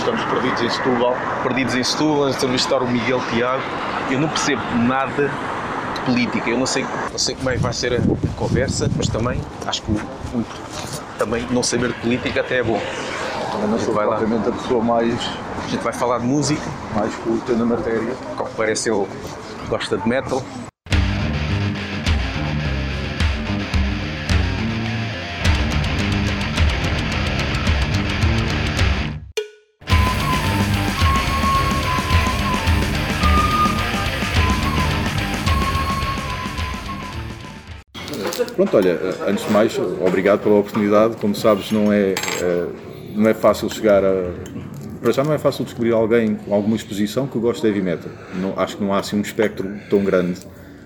estamos perdidos em Setúbal, perdidos em Setúbal, estamos a visitar o Miguel Tiago. Eu não percebo nada de política, eu não sei, não sei como é que vai ser a conversa, mas também acho que o, o, também não saber de política até é bom. Eu não sou lá. propriamente a pessoa mais, A gente vai falar de música, mais culta na matéria. como parece ele gosta de metal. Pronto, olha, antes de mais, obrigado pela oportunidade. Como sabes, não é, eh, não é fácil chegar a. Para já não é fácil descobrir alguém com alguma exposição que goste de heavy metal. Não, acho que não há assim um espectro tão grande.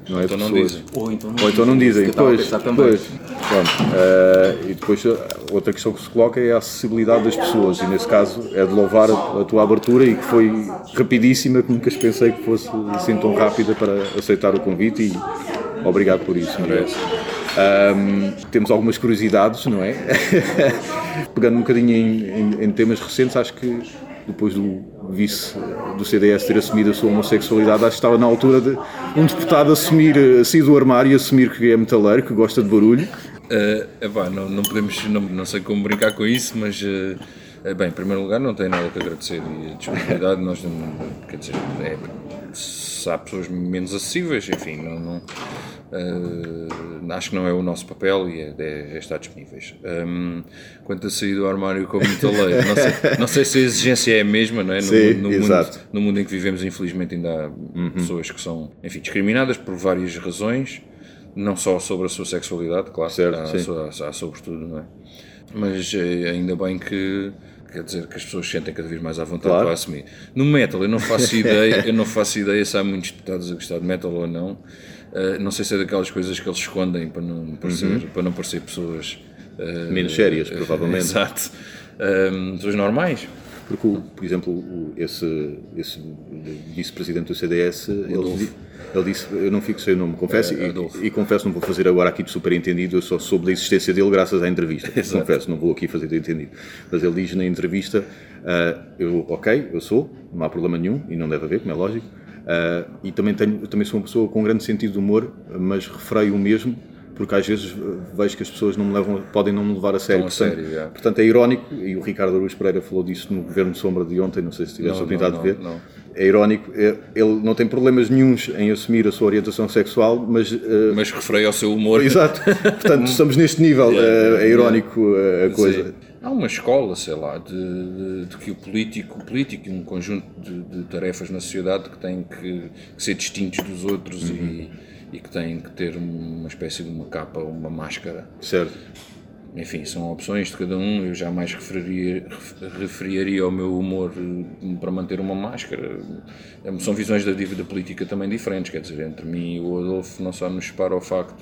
Não é, Então não dizem. Ou então não, Ou então não dizem, depois, depois. Pronto. eh, e depois eh, outra questão que se coloca é a acessibilidade das pessoas e nesse caso é de louvar a, tua abertura e que foi rapidíssima, que nunca pensei que fosse assim tão rápida para aceitar o convite e obrigado por isso. Miguel. Ahm, temos algumas curiosidades, não é? Pegando um bocadinho em, em- em temas recentes, acho que depois do vice do CDS ter assumido a sua homossexualidade, acho que estava na altura de um deputado assumir, sair do armário e assumir que é metaleiro, que gosta de barulho. Uh, epá, não, não podemos, não, não sei como brincar com isso, mas uh, bem, em primeiro lugar não tenho nada que agradecer e a disponibilidade nós não, quer dizer, é, há pessoas menos acessíveis, enfim, não, não, uh, acho que não é o nosso papel e é, é- é estar disponíveis. Um, quanto a sair do armário como metaleiro, não sei, não sei se a exigência é a mesma, não é? No, Sim, no exato. Mundo, no mundo em que vivemos, infelizmente, ainda há Uhum. pessoas que são, enfim, discriminadas por várias razões, não só sobre a sua sexualidade, claro, Certo, há, há, há sobretudo, não é? Mas eh, ainda bem que quer dizer que as pessoas se sentem cada vez mais à vontade Claro. para assumir. No metal, eu não faço ideia, eu não faço ideia se há muitos deputados a gostar de metal ou não. Eh, não sei se é daquelas coisas que eles escondem para não parecer, para não parecer pessoas eh, Menos sérias, eh, provavelmente. Exato. Pessoas normais. Porque, o- por exemplo, o- esse, esse vice-presidente do CDS, ele, ele disse, eu não fico sem o nome, confesso, É, e- e, confesso, não vou fazer agora aqui de superentendido, eu só soube da existência dele graças à entrevista, confesso, não vou aqui fazer de entendido. Mas ele diz na entrevista, ah, eu, ok, eu sou, não há problema nenhum, e não deve haver, como é lógico, ah, e também, tenho, também sou uma pessoa com grande sentido de humor, mas refreio o mesmo, porque às vezes vejo que as pessoas não me levam, podem não me levar a sério. a Portanto, sério, já. Portanto, é irónico, e o Ricardo Aruz Pereira falou disso no Governo de Sombra de ontem, não sei se tivesse a oportunidade não, de ver. não, não. É irónico, é- ele não tem problemas nenhuns em assumir a sua orientação sexual, mas. eh, Mas refreio ao seu humor. Exato, portanto, estamos neste nível, eh, é irónico eh, a coisa. Sim. Há uma escola, sei lá, de, de- de que o político, o político um conjunto de, de tarefas na sociedade que têm que, que ser distintos dos outros e, e que têm que ter uma espécie de uma capa, uma máscara. Certo. Enfim, são opções de cada um. Eu jamais referiria, ref- referiria ao meu humor eh, para manter uma máscara. Eh, São visões da dívida política também diferentes. Quer dizer, entre mim e o Adolfo não só nos separa o facto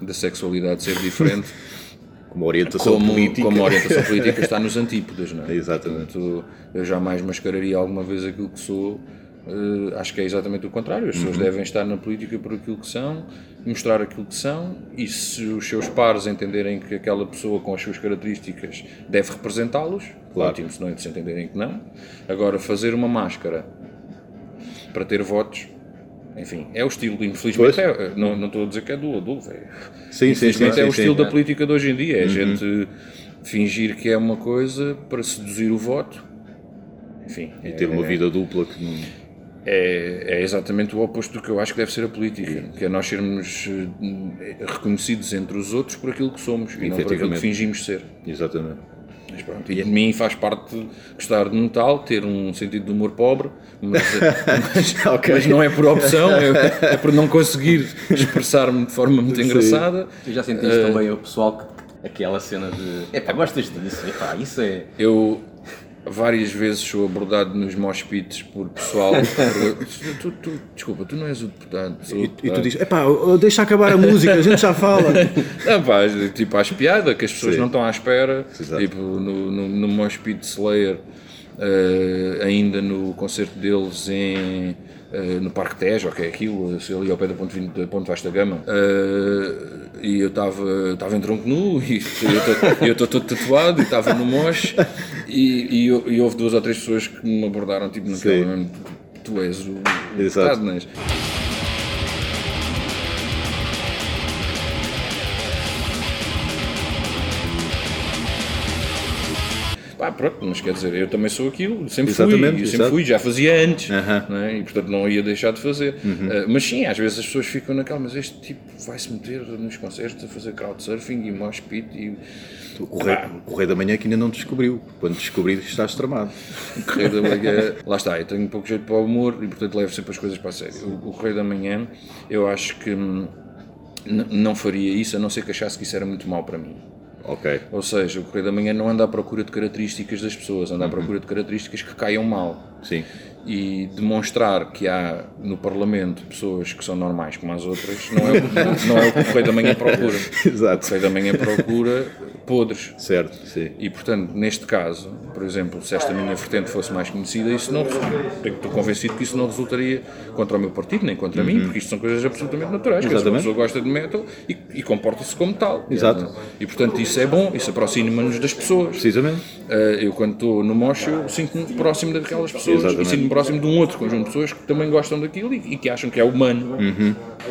da sexualidade ser diferente, Como orientação como, política. como orientação política está nos antípodas, não é? Exatamente. Portanto, eu jamais mascararia alguma vez aquilo que sou. Eh, acho que é exatamente o contrário. As Uhum. pessoas devem estar na política por aquilo que são, mostrar aquilo que são, e se os seus pares entenderem que aquela pessoa com as suas características deve representá-los, Claro. ótimo, se não se entenderem que não. Agora, fazer uma máscara para ter votos. Enfim, é o estilo, infelizmente, é, não, não estou a dizer que é do Adolfo, é, Sim, sim, sim, Infelizmente sim, é o sim. estilo da política de hoje em dia, é a gente fingir que é uma coisa para seduzir o voto. Enfim, E ter uma vida dupla que não. É, é exatamente o oposto do que eu acho que deve ser a política, que é nós sermos eh, reconhecidos entre os outros por aquilo que somos e não por aquilo que fingimos ser. Exatamente. Mas pronto, e de mim faz parte gostar de metal, ter um sentido de humor pobre, mas, mas, Ok. mas não é por opção, é, é por não conseguir expressar-me de forma muito engraçada. Tu já sentiste também o pessoal que aquela cena de epá, gostas disso, epá, isso é. Eu várias vezes sou abordado nos mosh pits por pessoal. tu, tu- desculpa, tu não és o deputado. o E, e tu dizes, epá, deixa acabar a música, a gente já fala. Não, pá, tipo, às piada que as pessoas Sim. não estão à espera. Exato. Tipo, no, no, no Mosh Pit Slayer, eh, ainda no concerto deles em eh, no Parque Tejo, ok, aquilo, ali ao pé da Ponte, Vin- da Ponte Vasta Gama. Eh, e eu estava em tronco nu, e eu estou todo tatuado, e estava no moche, e, e, e houve duas ou três pessoas que me abordaram, tipo, naquele tu és o, o Exato. Pronto, mas quer dizer, eu também sou aquilo, sempre Exatamente, fui, sempre exato. fui, já fazia antes, é? e portanto não ia deixar de fazer. Ah, mas sim, às vezes as pessoas ficam naquela, mas este tipo vai-se meter nos concertos a fazer crowdsurfing e mosh pit e O rei, o rei da manhã que ainda não descobriu. Quando descobrir, estás tramado. o Correio da Manhã, lá está, eu tenho um pouco jeito para o humor e portanto levo sempre as coisas para a sério. O, o Correio da Manhã, eu acho que hum, não faria isso a não ser que achasse que isso era muito mau para mim. Ok. Ou seja, o Correio da Manhã não anda à procura de características das pessoas, anda à procura de características que caiam mal. Sim. E demonstrar que há no Parlamento pessoas que são normais como as outras não é, o- não é o que o Correio da Manhã procura. O Exato. Correio da Manhã procura podres. Certo, sim. E portanto, neste caso, por exemplo, se esta minha vertente fosse mais conhecida, isso não estou convencido que isso não resultaria contra o meu partido, nem contra mim, porque isto são coisas absolutamente naturais. Quer dizer, Uma Uhum. Exatamente. pessoa gosta de metal e, e comporta-se como tal. Exato. E portanto, isso é bom, isso aproxima-nos das pessoas. Precisamente. Uh, eu quando estou no mocho eu sinto-me próximo daquelas pessoas Exatamente. e sinto-me próximo de um outro conjunto de pessoas que também gostam daquilo e, e que acham que é humano.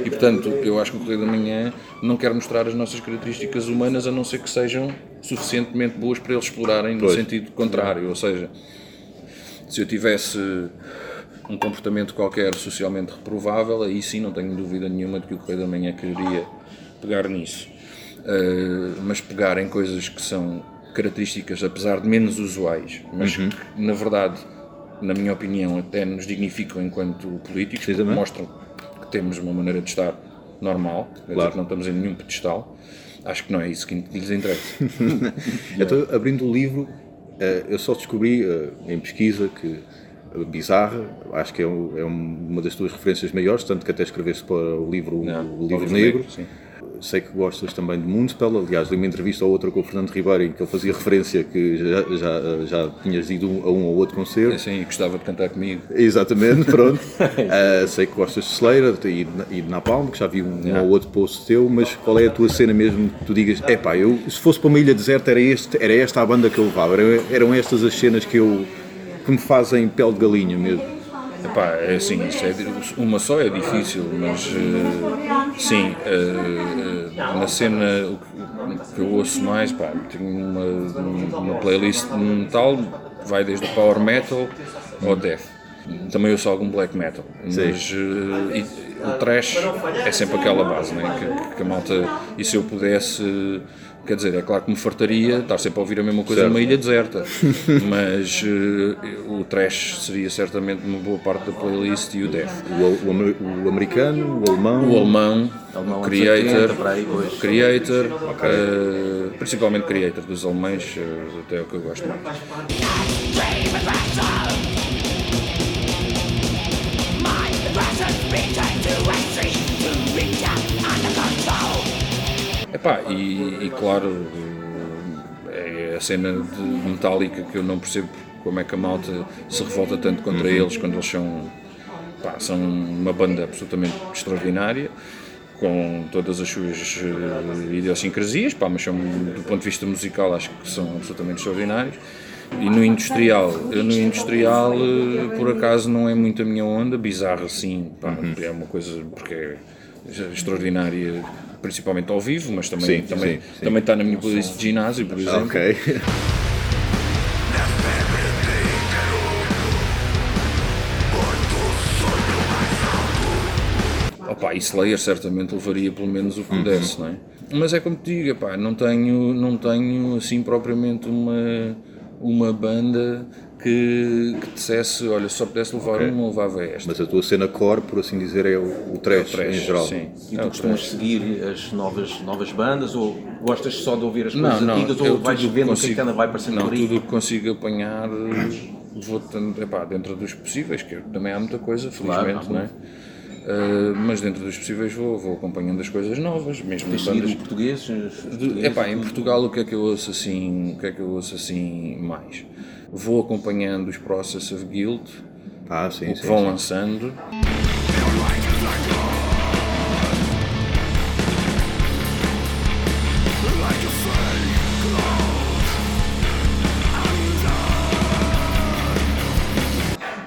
E portanto, eu acho que o Correio da Manhã não quer mostrar as nossas características humanas a não ser que sejam suficientemente boas para eles explorarem no Pois. sentido contrário. Ou seja, se eu tivesse um comportamento qualquer socialmente reprovável, aí sim não tenho dúvida nenhuma de que o Correio da Manhã quereria pegar nisso. Uh, mas pegar em coisas que são características, apesar de menos usuais, mas que, na verdade, na minha opinião, até nos dignificam enquanto políticos, porque mostram que temos uma maneira de estar normal, Claro. que não estamos em nenhum pedestal. Acho que não é isso que lhes interessa. Então, abrindo o livro, eh, eu só descobri eh, em pesquisa que a Bizarra, acho que é, é uma das tuas referências maiores, tanto que até escreveste para o livro, Não, o livro Negro. Negro. Sei que gostas também de Moonspell, aliás, de uma entrevista ou outra com o Fernando Ribeiro em que ele fazia referência que já, já, já tinhas ido a um ou outro concerto. Assim, e gostava de cantar comigo. Exatamente, pronto. Ah, sei que gostas de Slayer e de, e de Napalm, que já vi um, Yeah. ou outro post teu, mas qual é a tua cena mesmo que tu digas, epá, eu se fosse para uma ilha deserta era, este, era esta a banda que eu levava, era- eram estas as cenas que eu que me fazem pele de galinha mesmo. Epá, é assim, isso é, uma só é difícil, mas eh, sim, eh, eh, na cena o que, o que eu ouço mais, pá, tenho uma, uma playlist de metal, vai desde o power metal ao death. Também ouço algum black metal, mas e- o trash é sempre aquela base, né? que, que a malta, e se eu pudesse, quer dizer, é claro que me fartaria estar sempre a ouvir a mesma coisa Certo. numa ilha deserta, mas eh, o trash seria certamente uma boa parte da playlist e o death. O, o o americano, o alemão, O alemão, Alemão, o anos Creator, 80, para aí. Creator eh, principalmente Creator dos alemães, eh, até é o que eu gosto mais. Epá, e, e claro, é a cena de metálica que eu não percebo como é que a malta se revolta tanto contra eles quando eles são, pá, são uma banda absolutamente extraordinária, com todas as suas eh, idiosincrasias, pá, mas são, do ponto de vista musical, acho que são absolutamente extraordinários. E no industrial, no industrial, eh, por acaso, não é muito a minha onda, bizarro assim, pá, é uma coisa porque é extraordinária, principalmente ao vivo, mas também, Sim, também, sim, sim. também está na minha playlist de ginásio, por exemplo. Ok. Opa, e Slayer certamente levaria pelo menos o que pudesse, não é? Mas é como te digo, epá, não tenho, não tenho assim propriamente uma, uma banda que, que dissesse, olha, se só pudesse levar Ok. uma, levava esta. Mas a tua cena core, por assim dizer, é o, o trash, Trash, em geral. Sim. E É tu o costumas trash. seguir as novas, novas bandas ou gostas só de ouvir as Não, coisas não, antigas eu ou vais vendo o que é que anda vai aparecendo Não, por aí? tudo o que consigo apanhar vou tendo, epá, dentro dos possíveis, que também há muita coisa, felizmente, Claro, não é? Ah, mas dentro dos possíveis vou, vou acompanhando as coisas novas, mesmo Tens bandas portugueses? os De- portugueses? Epá, em Portugal o que é que eu ouço assim, o que é que eu ouço assim mais? Vou acompanhando os Process of Guild, Ah, sim, o que sim, vão sim. lançando.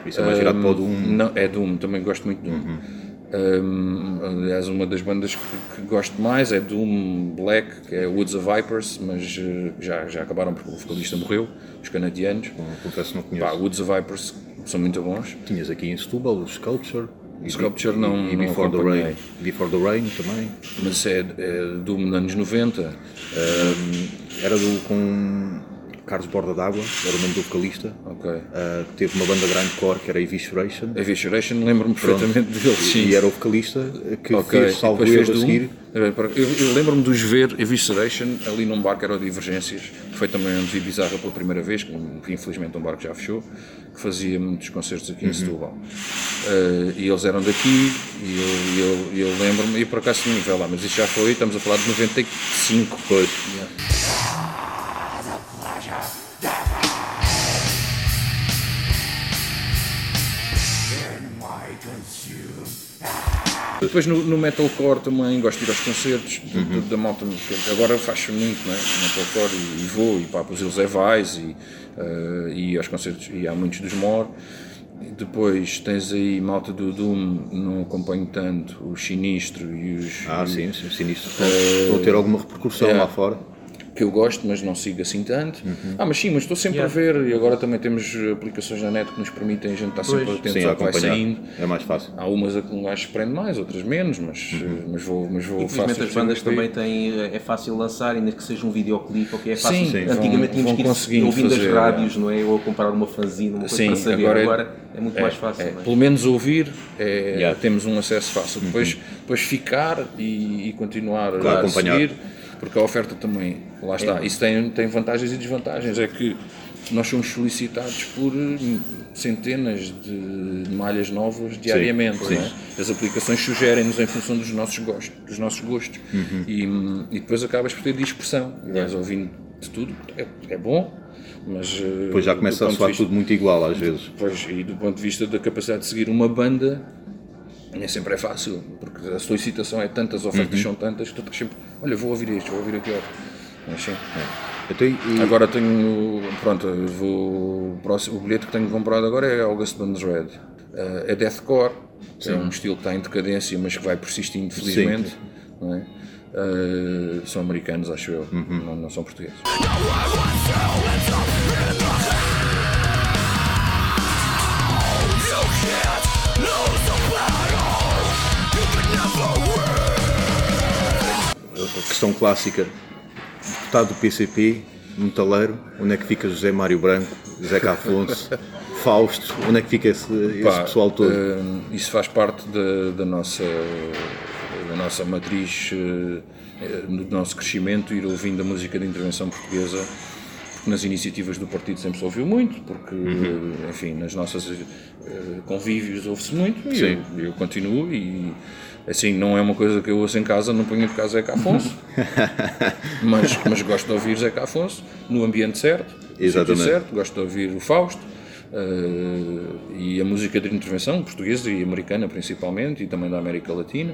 Isso é mais virado para o Doom. Não, é Doom, também gosto muito de Doom. Um, aliás, uma das bandas que, que gosto mais é Doom Black, que é Woods of Vipers, mas eh, já, já acabaram porque o vocalista morreu, os canadianos. Confesso que não Pá, conheço. Woods of Vipers são muito bons. Tinhas aqui em Setúbal o Sculpture. e- Sculpture não- e, e não Before the. Rain. Before the Rain também. Mas é, é Doom nos anos 90. Era do com Carlos Borda d'Água, era o nome do vocalista. Ok. Ah, teve uma banda grindcore que era Evisceration. Evisceration, lembro-me perfeitamente dele, sim. E era o vocalista que Ok, fez salvo erro a seguir. Eu, eu lembro-me de os ver Evisceration ali num bar que era o Divergências, que foi também onde vi Bizarra pela primeira vez, que, que infelizmente um bar que já fechou, que fazia muitos concertos aqui em Setúbal. Eh, e eles eram daqui, e eu, eu, eu lembro-me, e por acaso tinha ver lá, mas isso já foi, estamos a falar de 95. Pois. Depois no, no metalcore também gosto de ir aos concertos de- de- da malta, agora faz muito, não é? Metalcore e, e vou, e pá, para os Ilse Vais e, eh, e aos concertos, e há muitos dos More. E Depois tens aí malta do Doom, não acompanho tanto, o Sinistro e os. Ah, e- sim, sim, sinistro. A ter alguma repercussão é. lá fora. Que eu gosto, mas não sigo assim tanto. Uhum. Ah, mas sim, mas estou sempre a ver e agora também temos aplicações na net que nos permitem a gente estar sempre atento ao que vai saindo. É mais fácil. Há umas a que um gajo se prende mais, outras menos, mas, Uhum. mas vou, mas vou Infelizmente as bandas também têm, é fácil lançar, ainda que seja um videoclipe, ok, é fácil. Sim, sim, Antigamente vão- tínhamos vão que ir ouvindo fazer, as rádios, não é? Ou comprar uma fanzine, uma coisa Sim, para saber. agora Agora, é- é, muito É, mais fácil. é, não é? pelo menos ouvir, é, Yeah. temos um acesso fácil. Depois, depois ficar e, e continuar Claro, a acompanhar. seguir, porque a oferta também, lá está, isso tem, tem vantagens e desvantagens. É que nós somos solicitados por hum, centenas de malhas novas diariamente. sim. é? As aplicações sugerem-nos em função dos nossos gostos. Dos nossos gostos. Uhum. E, hum, e depois acabas por ter dispersão. E vais ouvindo de tudo, é, é bom, mas. eh, Depois já do começa a soar vista- tudo muito igual às vezes. Pois, e do ponto de vista da capacidade de seguir uma banda, nem sempre é fácil, porque a solicitação é tanta, as ofertas são tantas, que tu estás sempre, olha, vou ouvir isto, vou ouvir aquilo. Mas sim. Então, e- Agora tenho, pronto, vou, o, próximo, o bilhete que tenho comprado agora é August Burns Red. Eh, é deathcore, é um estilo que está em decadência, mas que vai persistindo felizmente. Não é? Eh, são americanos, acho eu, não, não são portugueses. A questão clássica, deputado do PCP, metaleiro, onde é que fica José Mário Branco, Zeca Afonso, Fausto, onde é que fica esse, esse Pá, pessoal todo? eh, isso faz parte da, da nossa, da nossa matriz, eh, do nosso crescimento, ir ouvindo a música de intervenção portuguesa, porque nas iniciativas do partido sempre se ouviu muito, porque, Uhum. enfim, nas nossas eh, convívios ouve-se muito, e eu, eu continuo e. Assim, não é uma coisa que eu ouço em casa, não ponho de casa Zeca Afonso, mas, mas gosto de ouvir Zeca Afonso no ambiente certo, Exatamente. certo, gosto de ouvir o Fausto eh, e a música de intervenção, portuguesa e americana principalmente, e também da América Latina.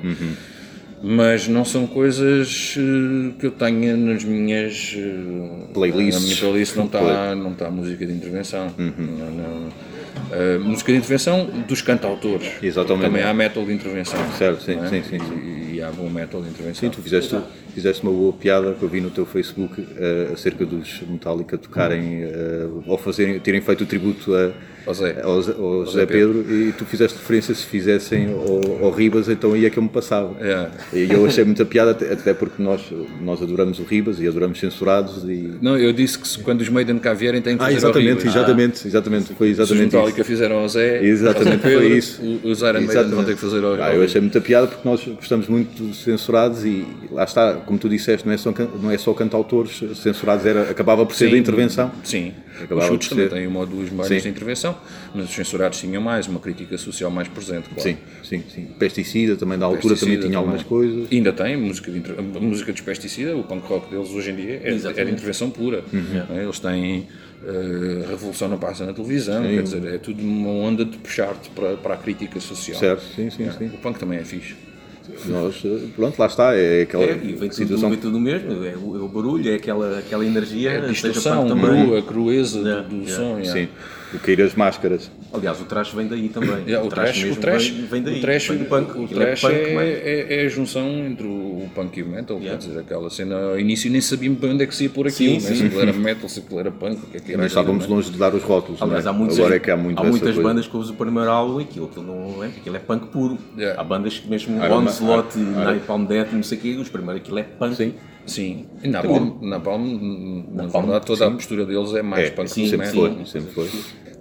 Mas não são coisas eh, que eu tenha nas minhas eh, Playlists. Na minha playlist não está não tá música de intervenção. Não, não. Eh, música de intervenção dos cantautores. Exatamente. Também há metal de intervenção. Certo, sim, é? sim, sim, E, e há bom metal de intervenção. Sim, tu fizeste, fizeste uma boa piada que eu vi no teu Facebook eh, acerca dos Metallica tocarem eh, ou fazerem, terem feito o tributo a, Ao Zé. ao, José Pedro e tu fizeste referência se fizessem ao, ao Ribas, então aí é que eu me passava. É. E eu achei muita piada, até porque nós, nós adoramos o Ribas e adoramos censurados e. Não, eu disse que quando os Maiden cá vierem têm que Ah, fazer exatamente, exatamente, exatamente, foi exatamente isso. Metallica fizeram ao Zé, Exatamente, ao Zé Pedro, foi isso. Os Iron Maiden vão ter que fazer ao Ah, eu achei muita piada porque nós gostamos muito dos censurados e lá está, como tu disseste, não é só, não é só cantautores censurados, era, acabava por ser da intervenção. Sim. Acabava os chutes também têm uma ou duas margens Sim. de intervenção, mas os censurados tinham mais, uma crítica social mais presente, claro. Sim, sim, sim. Pesticida também na altura também tinha algumas coisas. Ainda tem música, de, música dos pesticida, o punk rock deles hoje em dia é, é de Exatamente. intervenção pura. Uhum. é? Eles têm eh, a revolução não passa na televisão, quer dizer, é tudo uma onda de puxar-te para, para a crítica social. Certo, sim, sim, sim. O punk também é fixe. Nós, pronto, lá está, é aquela É, e vem tudo, situação vem tudo mesmo, é o, é o barulho, é aquela, aquela energia, É a distorção, a também. cru- a crueza do- do, yeah. som. yeah. Sim, o cair as máscaras. Aliás, o trash vem daí também. Yeah, o, trash, o mesmo trash, vem, vem daí. o trash, vem do punk. o é trash punk, é, mas- é- é a junção entre o punk e o metal, Yeah. quer dizer, aquela cena, ao início nem sabíamos bem onde é que se ia pôr aquilo, Sim, né? sim. se aquilo era metal, se aquilo era punk, o que é que era Mas estávamos né? longe de dar os rótulos. não Aliás, é? há, muitas, Agora é que há, muito essa muitas coisa. bandas que usam o primeiro álbum e aquilo, aquilo não é, aquilo é punk puro. Yeah. Há bandas que mesmo Iron Ma- Onslaught, Napalm Death, não sei o quê, os primeiros aquilo é punk. Sim, Sim, e na Palm, na Palm, na verdade, toda a postura deles é mais é, punk sim, do sempre metal. foi, sempre foi.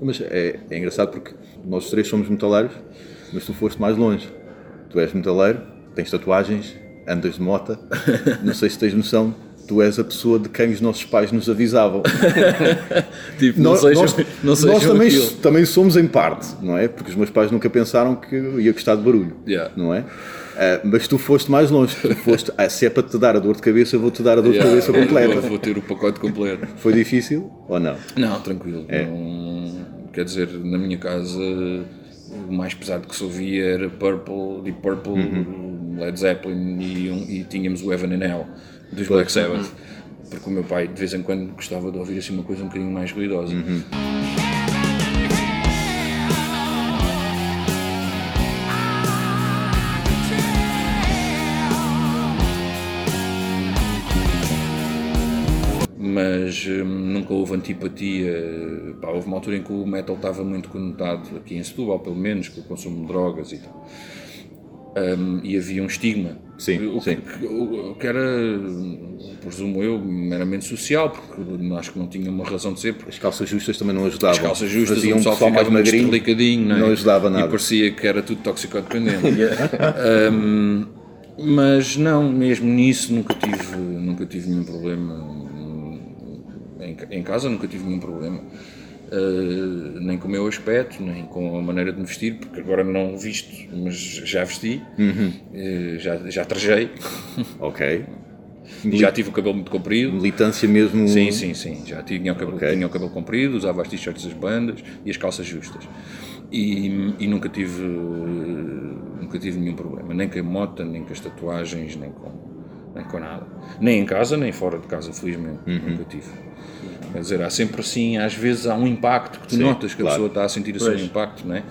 Mas é, é engraçado porque nós três somos metaleiros, mas tu foste mais longe. Tu és metaleiro, tens tatuagens, andas de mota, não sei se tens noção, tu és a pessoa de quem os nossos pais nos avisavam. Tipo, nós, não sejam, nós- não sejam nós também, aquilo. também somos em parte, não é? Porque os meus pais nunca pensaram que ia gostar de barulho, Yeah. não é? Ah, mas tu foste mais longe, tu foste, ah, se é para te dar a dor de cabeça, eu vou-te dar a dor Yeah, de cabeça completa. Vou, ter o pacote completo. Foi difícil ou não? Não, tranquilo. É. Não- quer dizer, na minha casa o mais pesado que se ouvia era Purple, Deep Purple, Uhum. Led Zeppelin e, e tínhamos o Heaven and Hell dos Black Sabbath. Porque o meu pai de vez em quando gostava de ouvir assim uma coisa um bocadinho mais ruidosa. Uhum. Mas hum, nunca houve antipatia. Pá, houve uma altura em que o metal estava muito conotado, aqui em Setúbal pelo menos, com o consumo de drogas e tal. Hum, e havia um estigma. Sim, o, que- sim. que- o que era, presumo eu, meramente social, porque acho que não tinha uma razão de ser, porque As calças justas também não ajudavam. as calças justas, Faziam o pessoal pessoal ficava muito magrinho, não, é? não ajudava nada. E parecia que era tudo toxicodependente. Hum, mas não, mesmo nisso nunca tive, nunca tive nenhum problema. Em, em casa nunca tive nenhum problema. Uh, nem com o meu aspecto, nem com a maneira de me vestir, porque agora não visto, mas já vesti, Uhum. Uh, já, já trajei, Ok. e já tive o cabelo muito comprido. Militância mesmo. Sim, sim, sim. Já tinha o cabelo, Ok. tinha o cabelo comprido, usava as t-shirts das bandas e as calças justas. E, e nunca tive nunca tive nenhum problema, nem com a moto, nem com as tatuagens, nem com, nem com nada. Nem em casa, nem fora de casa, felizmente. Uhum. Nunca tive. Quer dizer, há sempre assim, às vezes há um impacto que tu Sim, notas que a claro. pessoa está a sentir assim Pois. um impacto, não é?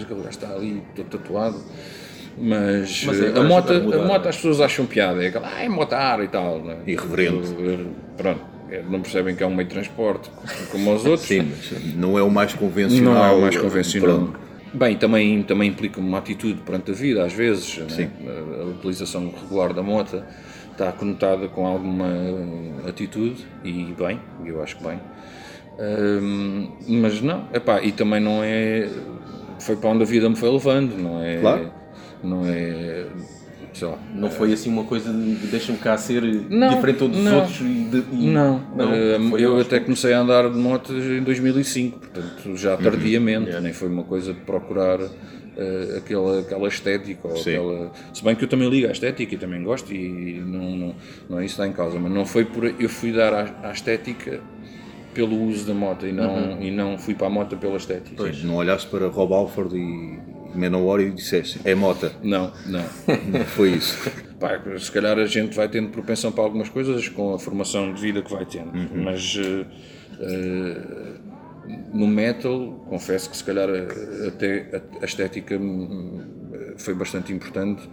Aquele gajo está ali todo tatuado. Mas, Mas é, eh, a, moto, mudar, a moto é? as pessoas acham piada, é aquela, é motar e tal. Não é? Irreverente. Pronto, é, não percebem que é um meio de transporte como os outros. Sim, mas não é o mais convencional. Não é o mais convencional. Pronto. Bem, também, também implica uma atitude perante a vida, às vezes. né? Sim. A, a utilização regular da moto está conotada com alguma atitude, e bem, eu acho que bem. Hum, mas não, epá, e também não é. Foi para onde a vida me foi levando, não é? Claro. Não é. Sei lá, Não foi assim uma coisa de deixa-me cá ser Não, diferente de todos os não. outros e, de, e- Não, não eh, eu aos até comecei a andar de moto em 2005, portanto já tardiamente, nem foi uma coisa de procurar eh, aquela, aquela estética. Ou Sim. aquela... Se bem que eu também ligo à estética e também gosto e não, não, não é isso que está em causa, mas não foi por. Eu fui dar à, à estética pelo uso da moto e não, e não fui para a moto pela estética. Não olhaste para Rob Alford e Manowar e disseste, é mota. Não, não. Foi isso. Pá, se calhar a gente vai tendo propensão para algumas coisas com a formação de vida que vai tendo, mas eh, eh, no metal, confesso que se calhar até a, estética hum, foi bastante importante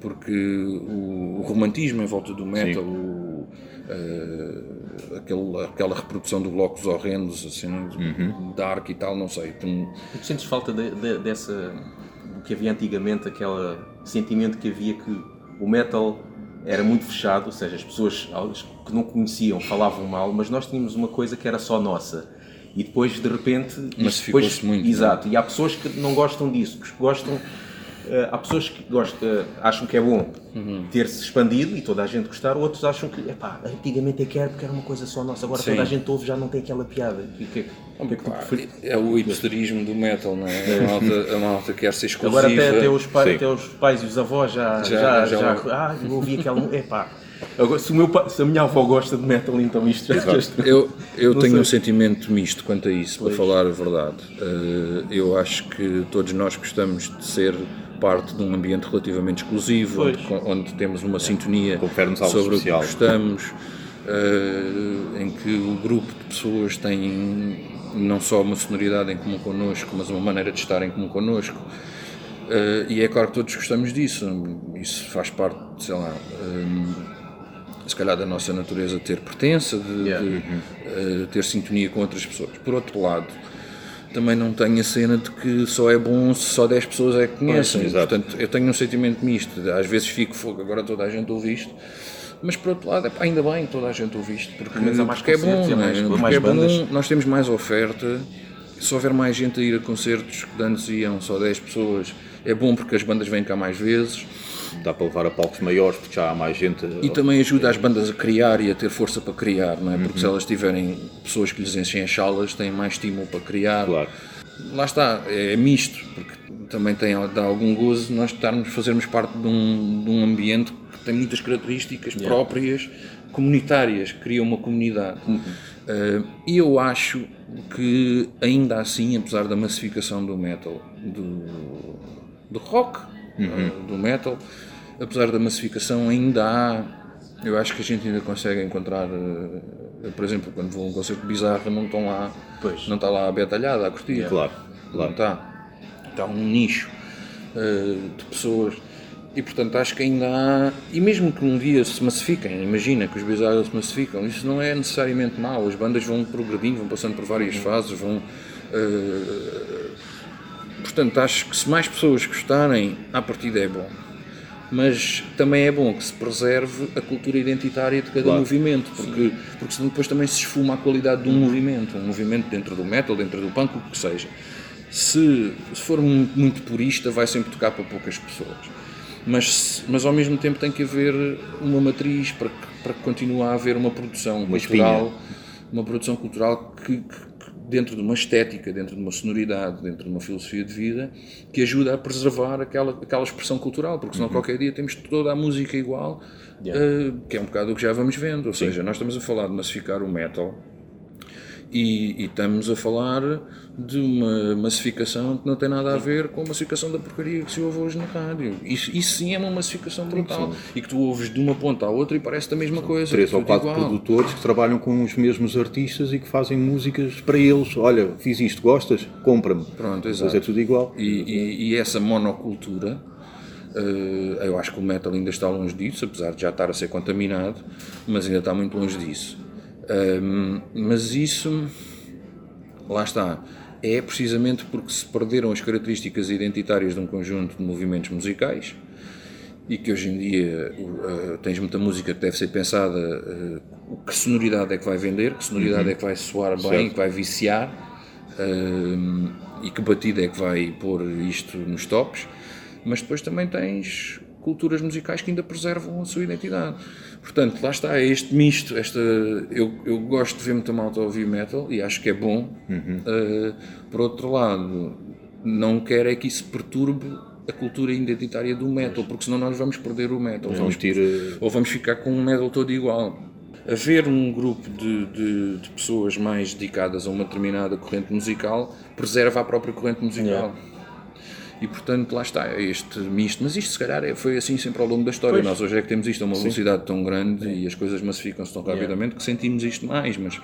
porque o, o romantismo em volta do metal, o, eh, aquele, aquela reprodução de blocos horrendos, assim, dark e tal, não sei. tem- Tu sentes falta de- de- dessa do que havia antigamente, aquele sentimento que havia que o metal era muito fechado, ou seja, as pessoas as que não conheciam falavam mal, mas nós tínhamos uma coisa que era só nossa. E depois, de repente. Massificou-se depois- muito, é? Exato. E há pessoas que não gostam disso, que gostam. eh, há pessoas que gostam, acham que é bom Uhum. ter-se expandido e toda a gente gostar, outros acham que, epá, antigamente é que era porque era uma coisa só nossa, agora Sim. toda a gente ouve já não tem aquela piada. O que, é preferes? é o hipsterismo do metal, não é? A malta, a malta quer ser exclusiva. Agora até, até, os pais, até os pais e os avós já, Já- já, já já, logo. ah, eu ouvi aquela, epá, Agora, se, o meu, se a minha avó gosta de metal, então isto já, já está. Eu, eu Não tenho sei. um sentimento misto quanto a isso, para falar a verdade. Eh, eu acho que todos nós gostamos de ser parte de um ambiente relativamente exclusivo, onde, Pois. onde temos uma sintonia Confere-nos algo sobre especial. o que gostamos, eh, em que o grupo de pessoas tem não só uma sonoridade em comum connosco, mas uma maneira de estar em comum connosco. Eh, e é claro que todos gostamos disso, isso faz parte, sei lá, eh, se calhar da nossa natureza ter pertença, de, Yeah. de, eh, ter sintonia com outras pessoas. Por outro lado, também não tenho a cena de que só é bom se só 10 pessoas é que conhecem. Pois. Portanto, eu tenho um sentimento misto. Às vezes fico fogo, agora toda a gente ouve isto. Mas por outro lado, epá, ainda bem que toda a gente ouve isto, porque, porque é bom, é? mais- Porque mais é bom, nós temos mais oferta. Se houver mais gente a ir a concertos que antes iam só 10 pessoas, é bom porque as bandas vêm cá mais vezes. Dá para levar a palcos maiores porque já há mais gente. E também ajuda as bandas a criar e a ter força para criar, não é? Porque se elas tiverem pessoas que lhes enchem as salas, têm mais estímulo para criar. Claro. Lá está, é misto, porque também tem, dá algum gozo nós estarmos, fazermos parte de um, de um ambiente que tem muitas características próprias, comunitárias, que cria uma comunidade. Eh, E eu acho que ainda assim, apesar da massificação do metal, do, do rock, eh, do metal, apesar da massificação, ainda há. Eu acho que a gente ainda consegue encontrar, eh, por exemplo, quando vou a um concerto de bizarra, não estão lá, Pois. não está lá a betalhada a curtir. Claro, Não claro. está. Está um nicho eh, de pessoas. E portanto acho que ainda há. E mesmo que um dia se massifiquem, imagina que os bizarros se massificam, isso não é necessariamente mau. As bandas vão progredindo, vão passando por várias fases, vão. eh, portanto, acho que se mais pessoas gostarem, à partida é bom. Mas também é bom que se preserve a cultura identitária de cada Claro. movimento, porque, porque senão depois também se esfuma a qualidade de um movimento, um movimento dentro do metal, dentro do punk, o que seja. Se, se for muito, muito purista, vai sempre tocar para poucas pessoas. Mas, mas ao mesmo tempo tem que haver uma matriz para que, para que continue a haver uma produção Uma cultural, uma produção cultural que- que dentro de uma estética, dentro de uma sonoridade, dentro de uma filosofia de vida, que ajuda a preservar aquela, aquela expressão cultural, porque senão qualquer dia temos toda a música igual, eh, que é um bocado o que já vamos vendo. Ou seja, nós estamos a falar de massificar o metal e, e estamos a falar de uma massificação que não tem nada a ver com a massificação da porcaria que se ouve hoje na rádio. Isso, isso sim é uma massificação brutal. E que tu ouves de uma ponta à outra e parece a mesma coisa. Três ou tudo quatro igual. produtores que trabalham com os mesmos artistas e que fazem músicas para eles. Olha, fiz isto, gostas? Compra-me. Pronto, exato. é tudo igual. E, e- e essa monocultura, eh, eu acho que o metal ainda está longe disso, apesar de já estar a ser contaminado, mas ainda está muito longe disso. Ahm, mas isso, lá está, é precisamente porque se perderam as características identitárias de um conjunto de movimentos musicais e que hoje em dia uh, tens muita música que deve ser pensada uh, que sonoridade é que vai vender, que sonoridade é que vai soar bem, Certo. que vai viciar uh, e que batida é que vai pôr isto nos tops, mas depois também tens culturas musicais que ainda preservam a sua identidade. Portanto, lá está, é este misto, esta, eu, eu gosto de ver muita malta ouvir metal e acho que é bom. Uh, por outro lado, não quero é que isso perturbe a cultura identitária do metal, porque senão nós vamos perder o metal. Vamos Vamos, ter, eh, ou vamos ficar com um metal todo igual. Haver um grupo de, de, de pessoas mais dedicadas a uma determinada corrente musical preserva a própria corrente musical. E portanto, lá está, este misto. Mas isto, se calhar, é- foi assim sempre ao longo da história. Pois. Nós hoje é que temos isto a uma velocidade tão grande e as coisas massificam-se tão rapidamente que sentimos isto mais. Mas,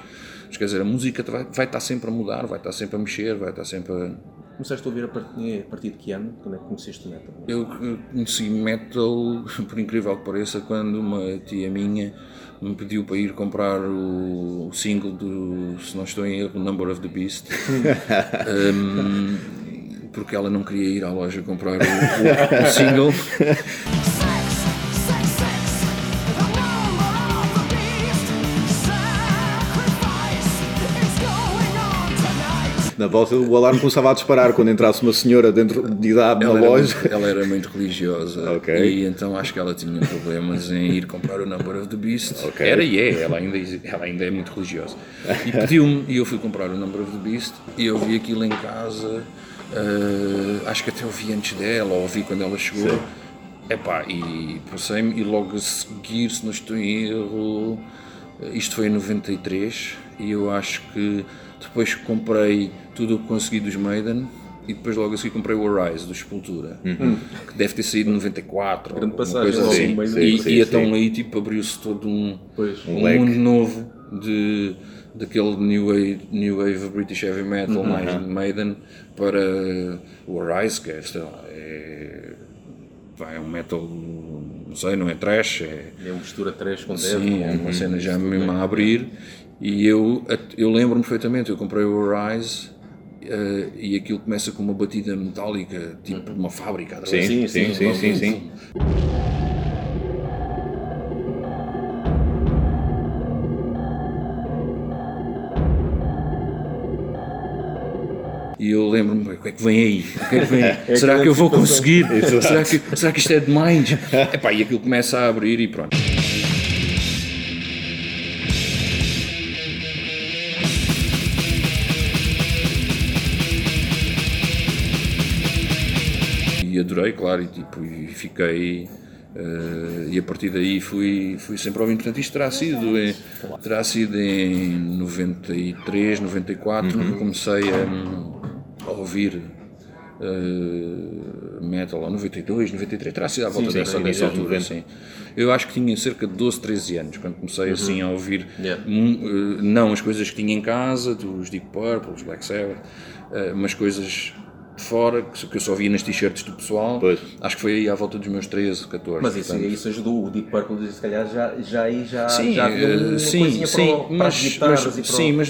mas quer dizer, a música vai, vai estar sempre a mudar, vai estar sempre a mexer, vai estar sempre a. Começaste a ouvir a partir, a partir de que ano? Quando é que conheceste o metal? Eu conheci metal, por incrível que pareça, quando uma tia minha me pediu para ir comprar o, o single do, se não estou em erro, Number of the Beast. Um, porque ela não queria ir à loja comprar o, o- o single. Na volta o alarme começava a disparar quando entrasse uma senhora dentro de idade Ela na loja. muito, ela era muito religiosa Ok. e então acho que ela tinha problemas em ir comprar o Number of the Beast. Ok. Era e é, ela ainda, ela ainda é muito religiosa. E pediu-me, e eu fui comprar o Number of the Beast e eu vi aquilo em casa, eh, acho que até ouvi antes dela, ou ouvi quando ela chegou. Epá, e passei-me e logo a seguir, se não estou em erro, isto foi em 93 e eu acho que depois comprei tudo o que consegui dos Maiden e depois logo a seguir comprei o Arise do Sepultura, que deve ter saído em 94. Grande passagem, coisa assim. sim, sim, e, sim, e então aí tipo abriu-se todo um, Pois. um leque. mundo novo de daquele new wave, new wave British heavy metal mais Maiden para o Arise que é, sei lá, é, é um metal não sei, não é trash é, É uma mistura 3 com 10. sim, é uma cena já mesmo a abrir. E eu, eu lembro-me perfeitamente, eu comprei o Arise eh, e aquilo começa com uma batida metálica tipo uma fábrica Sim, Sim, sim, sim, sim, sim, E eu lembro-me, o que é que vem aí? O que é que vem aí? será que eu vou conseguir? será, que, será que isto é demais? Epá, e aquilo começa a abrir e pronto. E adorei, claro, e, tipo, e fiquei. eh, e a partir daí fui, fui sempre ouvindo. Portanto, isto terá sido em, terá sido em 93, 94, que comecei a, a ouvir eh, metal, ou 92, 93, terá sido à volta sim, dessa, sim, dessa altura. Sim. Eu acho que tinha cerca de 12, 13 anos quando comecei assim a ouvir, Yeah. hum, eh, não as coisas que tinha em casa, dos Deep Purple, os Black Sabbath, eh, mas coisas de fora que eu só via nas t-shirts do pessoal. Pois. Acho que foi aí à volta dos meus 13, 14. Mas isso, portanto. isso ajudou. O Deep Purple, se calhar, já, já aí já, Sim, já havia uma sim, coisinha sim, para, mas, mas- para o- sim, mas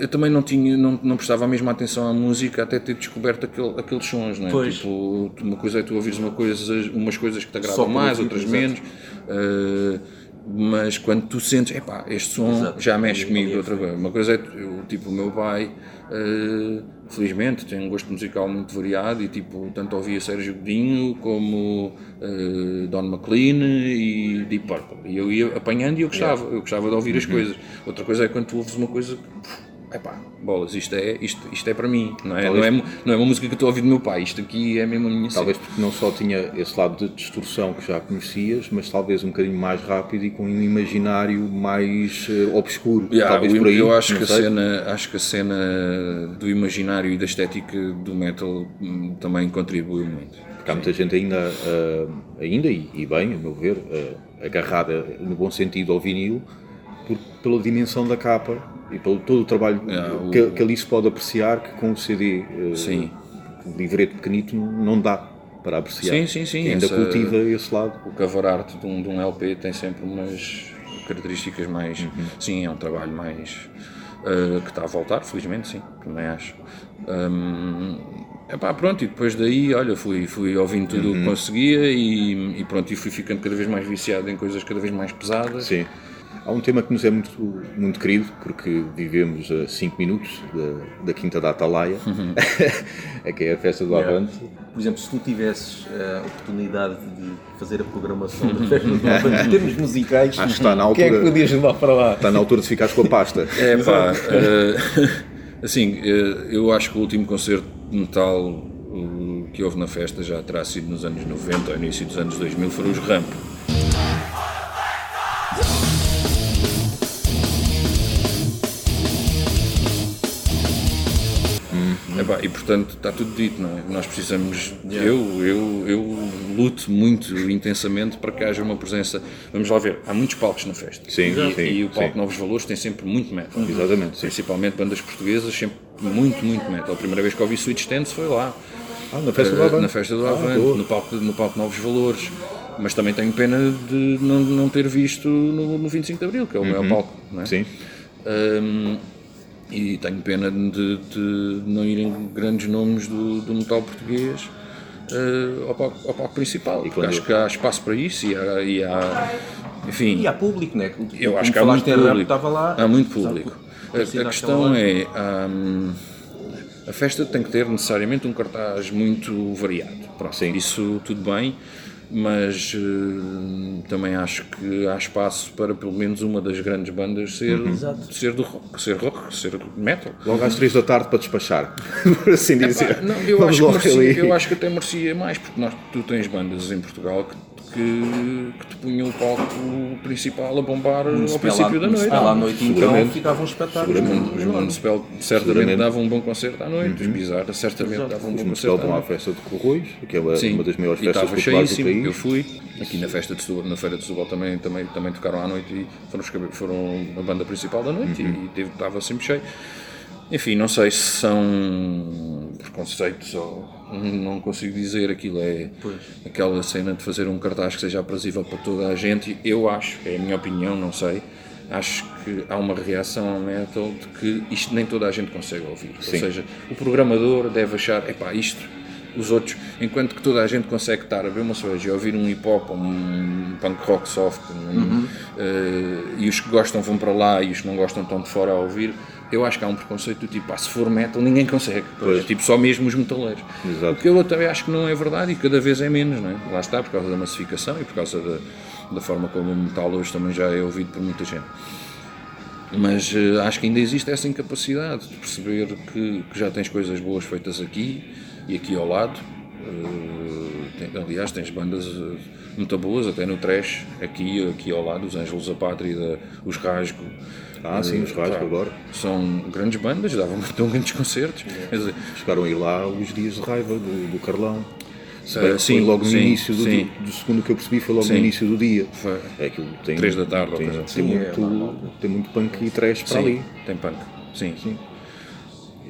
eu também não tinha, não, não prestava a mesma atenção à música até ter descoberto aquele, aqueles sons, não é? Pois. Tipo, tu- uma coisa é tu ouvires uma coisa, umas coisas que te agradam mais, outras menos. eh, mas quando tu sentes, epá, este som Exato. já mexe comigo ali é outra vez. Uma coisa é, eu, tipo, o meu pai, eh, felizmente, tem um gosto musical muito variado e, tipo, tanto ouvia Sérgio Godinho como eh, Don McLean e Deep Purple. E eu ia apanhando e eu gostava, eu gostava de ouvir as coisas. Outra coisa é quando tu ouves uma coisa que, epá, bolas, isto é, isto, isto é para mim, não é? Não é, não é uma música que eu estou a ouvir do meu pai, isto aqui é mesmo a minha Talvez cena. porque não só tinha esse lado de distorção que já conhecias, mas talvez um bocadinho mais rápido e com um imaginário mais eh, obscuro. Yeah, talvez o- por aí. eu acho que, a cena, acho que a cena do imaginário e da estética do metal hum, também contribuiu muito. Porque há muita gente ainda, ah, ainda e, e bem, a meu ver, ah, agarrada no bom sentido ao vinil, por- pela dimensão da capa e pelo todo o trabalho Yeah, o- que, que ali se pode apreciar, que com o CD, ah, Sim. livreto pequenito, não dá para apreciar. Sim, sim, sim, E ainda essa- cultiva esse lado. O cover art de um, de um LP tem sempre umas características mais. Uhum. Sim, é um trabalho mais. uh, que está a voltar, felizmente, sim, também acho. Um, epá, pronto, e depois daí, olha, fui, fui ouvindo tudo Uhum. o que conseguia e, e pronto, e fui ficando cada vez mais viciado em coisas cada vez mais pesadas. Sim. Há um tema que nos é muito, muito querido, porque vivemos a 5 minutos da, da Quinta da Atalaia, Uhum. é que é a festa do Yeah. Avante. Por exemplo, se tu tivesses a oportunidade de fazer a programação da festa do Avante em termos musicais, Acho que está na o que é que altura. podias levar para lá? Está na altura de ficares com a pasta. É pá, eh, assim, eh, eu acho que o último concerto de metal uh, que houve na festa já terá sido nos anos 90 ou início dos anos 2000, foram os Ramp. Portanto está tudo dito, não é? Nós precisamos, eu, eu, eu luto muito intensamente para que haja uma presença. Vamos lá ver, há muitos palcos na festa. Sim, e, sim, e o palco sim. Novos Valores tem sempre muito metal. Exatamente, sim. Principalmente bandas portuguesas, sempre muito, muito metal. A primeira vez que ouvi Sweet Stance foi lá. Ah, na festa do Avante. Na festa do Ah, Avante, boa. no, palco, no palco Novos Valores. Mas também tenho pena de não, não ter visto no, no 25 de Abril, que é o maior palco. Não é? Uhum. Sim. Hum, e tenho pena de, de não irem grandes nomes do, do metal português eh, ao, palco, ao palco principal. Porque quando- acho que há espaço para isso e há. E há enfim, E há público, né? eu Como acho que há muito rap, público. Estava lá, Há muito público. A, a questão é. hum, a festa tem que ter necessariamente um cartaz muito variado. Pronto, Sim. Isso tudo bem, mas eh, também acho que há espaço para pelo menos uma das grandes bandas ser, ser do rock, ser rock, ser metal. Logo às 3 da tarde para despachar, por assim dizer. Não, eu, Vamos acho que merecia- ali. eu acho que até merecia mais, porque nós, tu tens bandas em Portugal que, que, que te punham o palco principal a bombar ao Se princípio da noite. lá à noite então Seguramente. ficava um espetáculo. Os Municipal certamente Seguramente. davam um bom concerto à noite, os Bizarra certamente davam um Os bom concerto vão à noite. festa de Corroios, que é uma, Sim, das maiores e festas populares do país. eu fui. Aqui na festa de Setúbal, na feira de Setúbal também, também, também tocaram à noite e foram, os foram a banda principal da noite Uhum. e teve, estava sempre cheio. Enfim, não sei se são preconceitos ou não consigo dizer aquilo é aquela cena de fazer um cartaz que seja aprazível para toda a gente. Eu acho, é a minha opinião, não sei. Acho que há uma reação ao metal de que isto nem toda a gente consegue ouvir. Ou seja, o programador deve achar, epá, isto os outros, enquanto que toda a gente consegue estar a ver uma cerveja e ouvir um hip hop, um punk rock soft, um, eh, e os que gostam vão para lá e os que não gostam estão de fora a ouvir, eu acho que há um preconceito do tipo, ah, se for metal ninguém consegue, é tipo só mesmo os metaleiros. Exato. O que eu também acho que não é verdade e cada vez é menos, não é? Lá está, por causa da massificação e por causa da, da forma como o metal hoje também já é ouvido por muita gente. Mas eh, acho que ainda existe essa incapacidade de perceber que, que já tens coisas boas feitas aqui e aqui ao lado. Eh, tem- aliás, tens bandas eh, muito boas, até no trash, aqui, aqui ao lado, os Ângelos da Pátria, os Rasgo. Ah, sim, os Rasgo agora. São grandes bandas, davam dão grandes concertos. Dizer, Chegaram a ir lá os dias de raiva do, do Carlão. Bem Ah, sim, foi logo no sim, início do, sim. do, do segundo que eu percebi, foi logo Sim. no início do dia. Foi. É aquilo tem, Três da tarde, tem, tem, assim. Sim, é muito, normal. tem muito punk e trash para sim, ali. tem punk. Sim. Sim.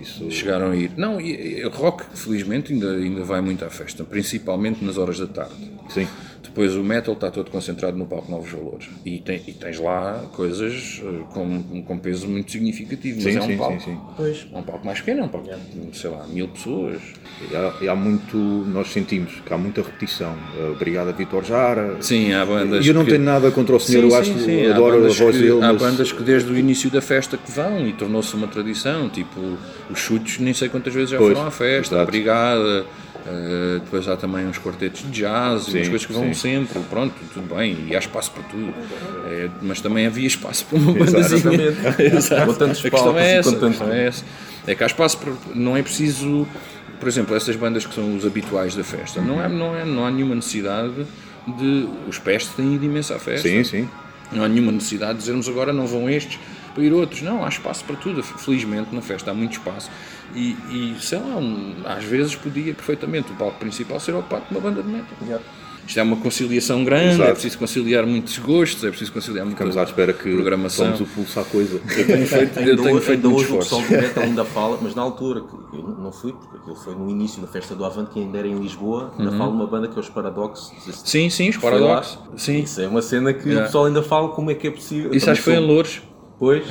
Isso, Chegaram a ir. Não, e, e rock, felizmente, ainda, ainda vai muito à festa, principalmente nas horas da tarde. sim. Depois o metal está todo concentrado no palco Novos Valores. E, tem, e tens lá coisas eh, com, com peso muito significativo, mas Sim, é um sim, palco. sim, sim. Pois. É um palco mais pequeno, é um palco de, sei lá, mil pessoas. E há, e há muito, nós sentimos que há muita repetição. Uh, Obrigado a Vitor Jara. Sim, há bandas. E eu não que- tenho nada contra o senhor, Sim, eu sim, acho sim. Há adoro a bandas voz que- dele. Há mas- bandas que desde o início da festa que vão e tornou-se uma tradição, tipo os chutes, nem sei quantas vezes já Pois, foram à festa, a exato. brigada, eh, depois há também uns quartetos de jazz, e umas Sim, coisas que vão sim. sempre, pronto, tudo bem, e há espaço para tudo. Eh, mas também havia espaço para uma bandazinha. Exatamente. Exato. Com tantos questão palcos é essa, é essa. É que há espaço para. Não é preciso. Por exemplo, essas bandas que são os habituais da festa, não, é, não, é, não há nenhuma necessidade de. Os pestes têm ido imenso à festa. Sim, sim. Não há nenhuma necessidade de dizermos agora não vão estes para ir outros. Não, há espaço para tudo. Felizmente na festa há muito espaço. E, e, sei lá, um- às vezes podia perfeitamente o palco principal ser ocupado por uma banda de metal. Isto é uma conciliação grande, Exato. é preciso conciliar muitos gostos, é preciso conciliar muita Ficamos à espera que programação. o pulso à coisa. Eu tenho feito, eu tenho hoje, feito ainda muito hoje o pessoal do metal ainda fala, mas na altura, que eu não fui, porque aquilo foi no início da festa do Avante, que ainda era em Lisboa, ainda Uhum. fala de uma banda que é os Paradox. Sim, sim, os paradoxos. Sim. Isso é uma cena que Yeah. o pessoal ainda fala como é que é possível. Isso acho que foi em Lourdes. Pois,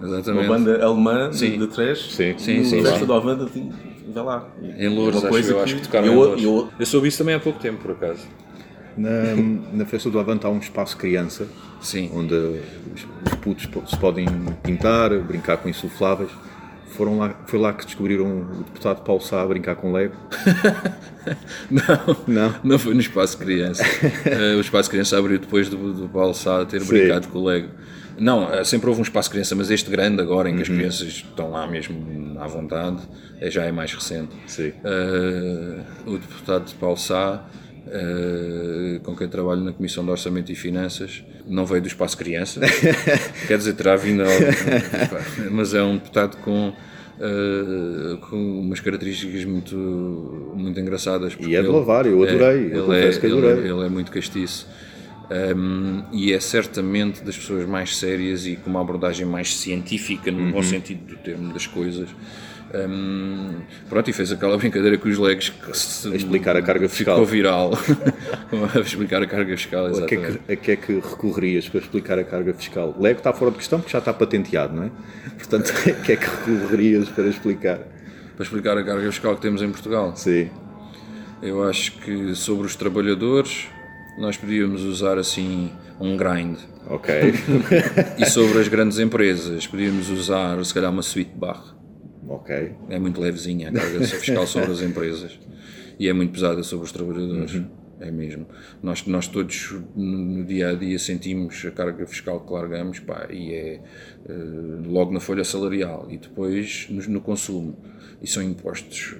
É. uma Exatamente. banda alemã Sim. de, trash. Sim. Sim, no sim, festa Avante, assim, vê lá. Em Lourdes, Uma coisa eu acho que que tocaram eu- em Lourdes. eu- Eu soube isso também há pouco tempo, por acaso. Na, na festa do Avante há um espaço criança, Sim. onde os, os putos se podem pintar, brincar com insufláveis. Foram lá, foi lá que descobriram o deputado Paulo Sá a brincar com Lego. Não, Não? não foi no Espaço Criança. Eh, o Espaço Criança abriu depois do, do Paulo Sá ter Sim. brincado com o Lego. Não, eh, sempre houve um Espaço Criança, mas este grande agora, em que as crianças estão lá mesmo à vontade, eh, já é mais recente. Sim. Eh, o deputado Paulo Sá, eh, com quem trabalho na Comissão de Orçamento e Finanças, não veio do Espaço Criança, quer dizer, terá vindo, ao- mas é um deputado com, eh, com umas características muito, muito engraçadas. E é de ele- louvar, eu adorei, eu ele, é, que ele- adorei. ele é muito castiço. Um, e é certamente das pessoas mais sérias e com uma abordagem mais científica, no Uhum. bom sentido do termo das coisas. Um, pronto, e fez aquela brincadeira com os legs que se, A explicar a carga fiscal. ficou viral. a explicar a carga fiscal, A que, é exatamente. que, a que é que recorrerias para explicar a carga fiscal? Lego está fora de questão porque já está patenteado, não é? Portanto, a que é que recorrerias para explicar? Para explicar a carga fiscal que temos em Portugal. Sim. Eu acho que sobre os trabalhadores nós podíamos usar assim um grind. Ok. E sobre as grandes empresas podíamos usar se calhar uma suite barra. ok. É muito levezinha a carga fiscal sobre as empresas e é muito pesada sobre os trabalhadores. Uhum. É mesmo. Nós, nós todos no dia a dia sentimos a carga fiscal que largamos pá, e é eh, logo na folha salarial e depois no, no consumo. E são impostos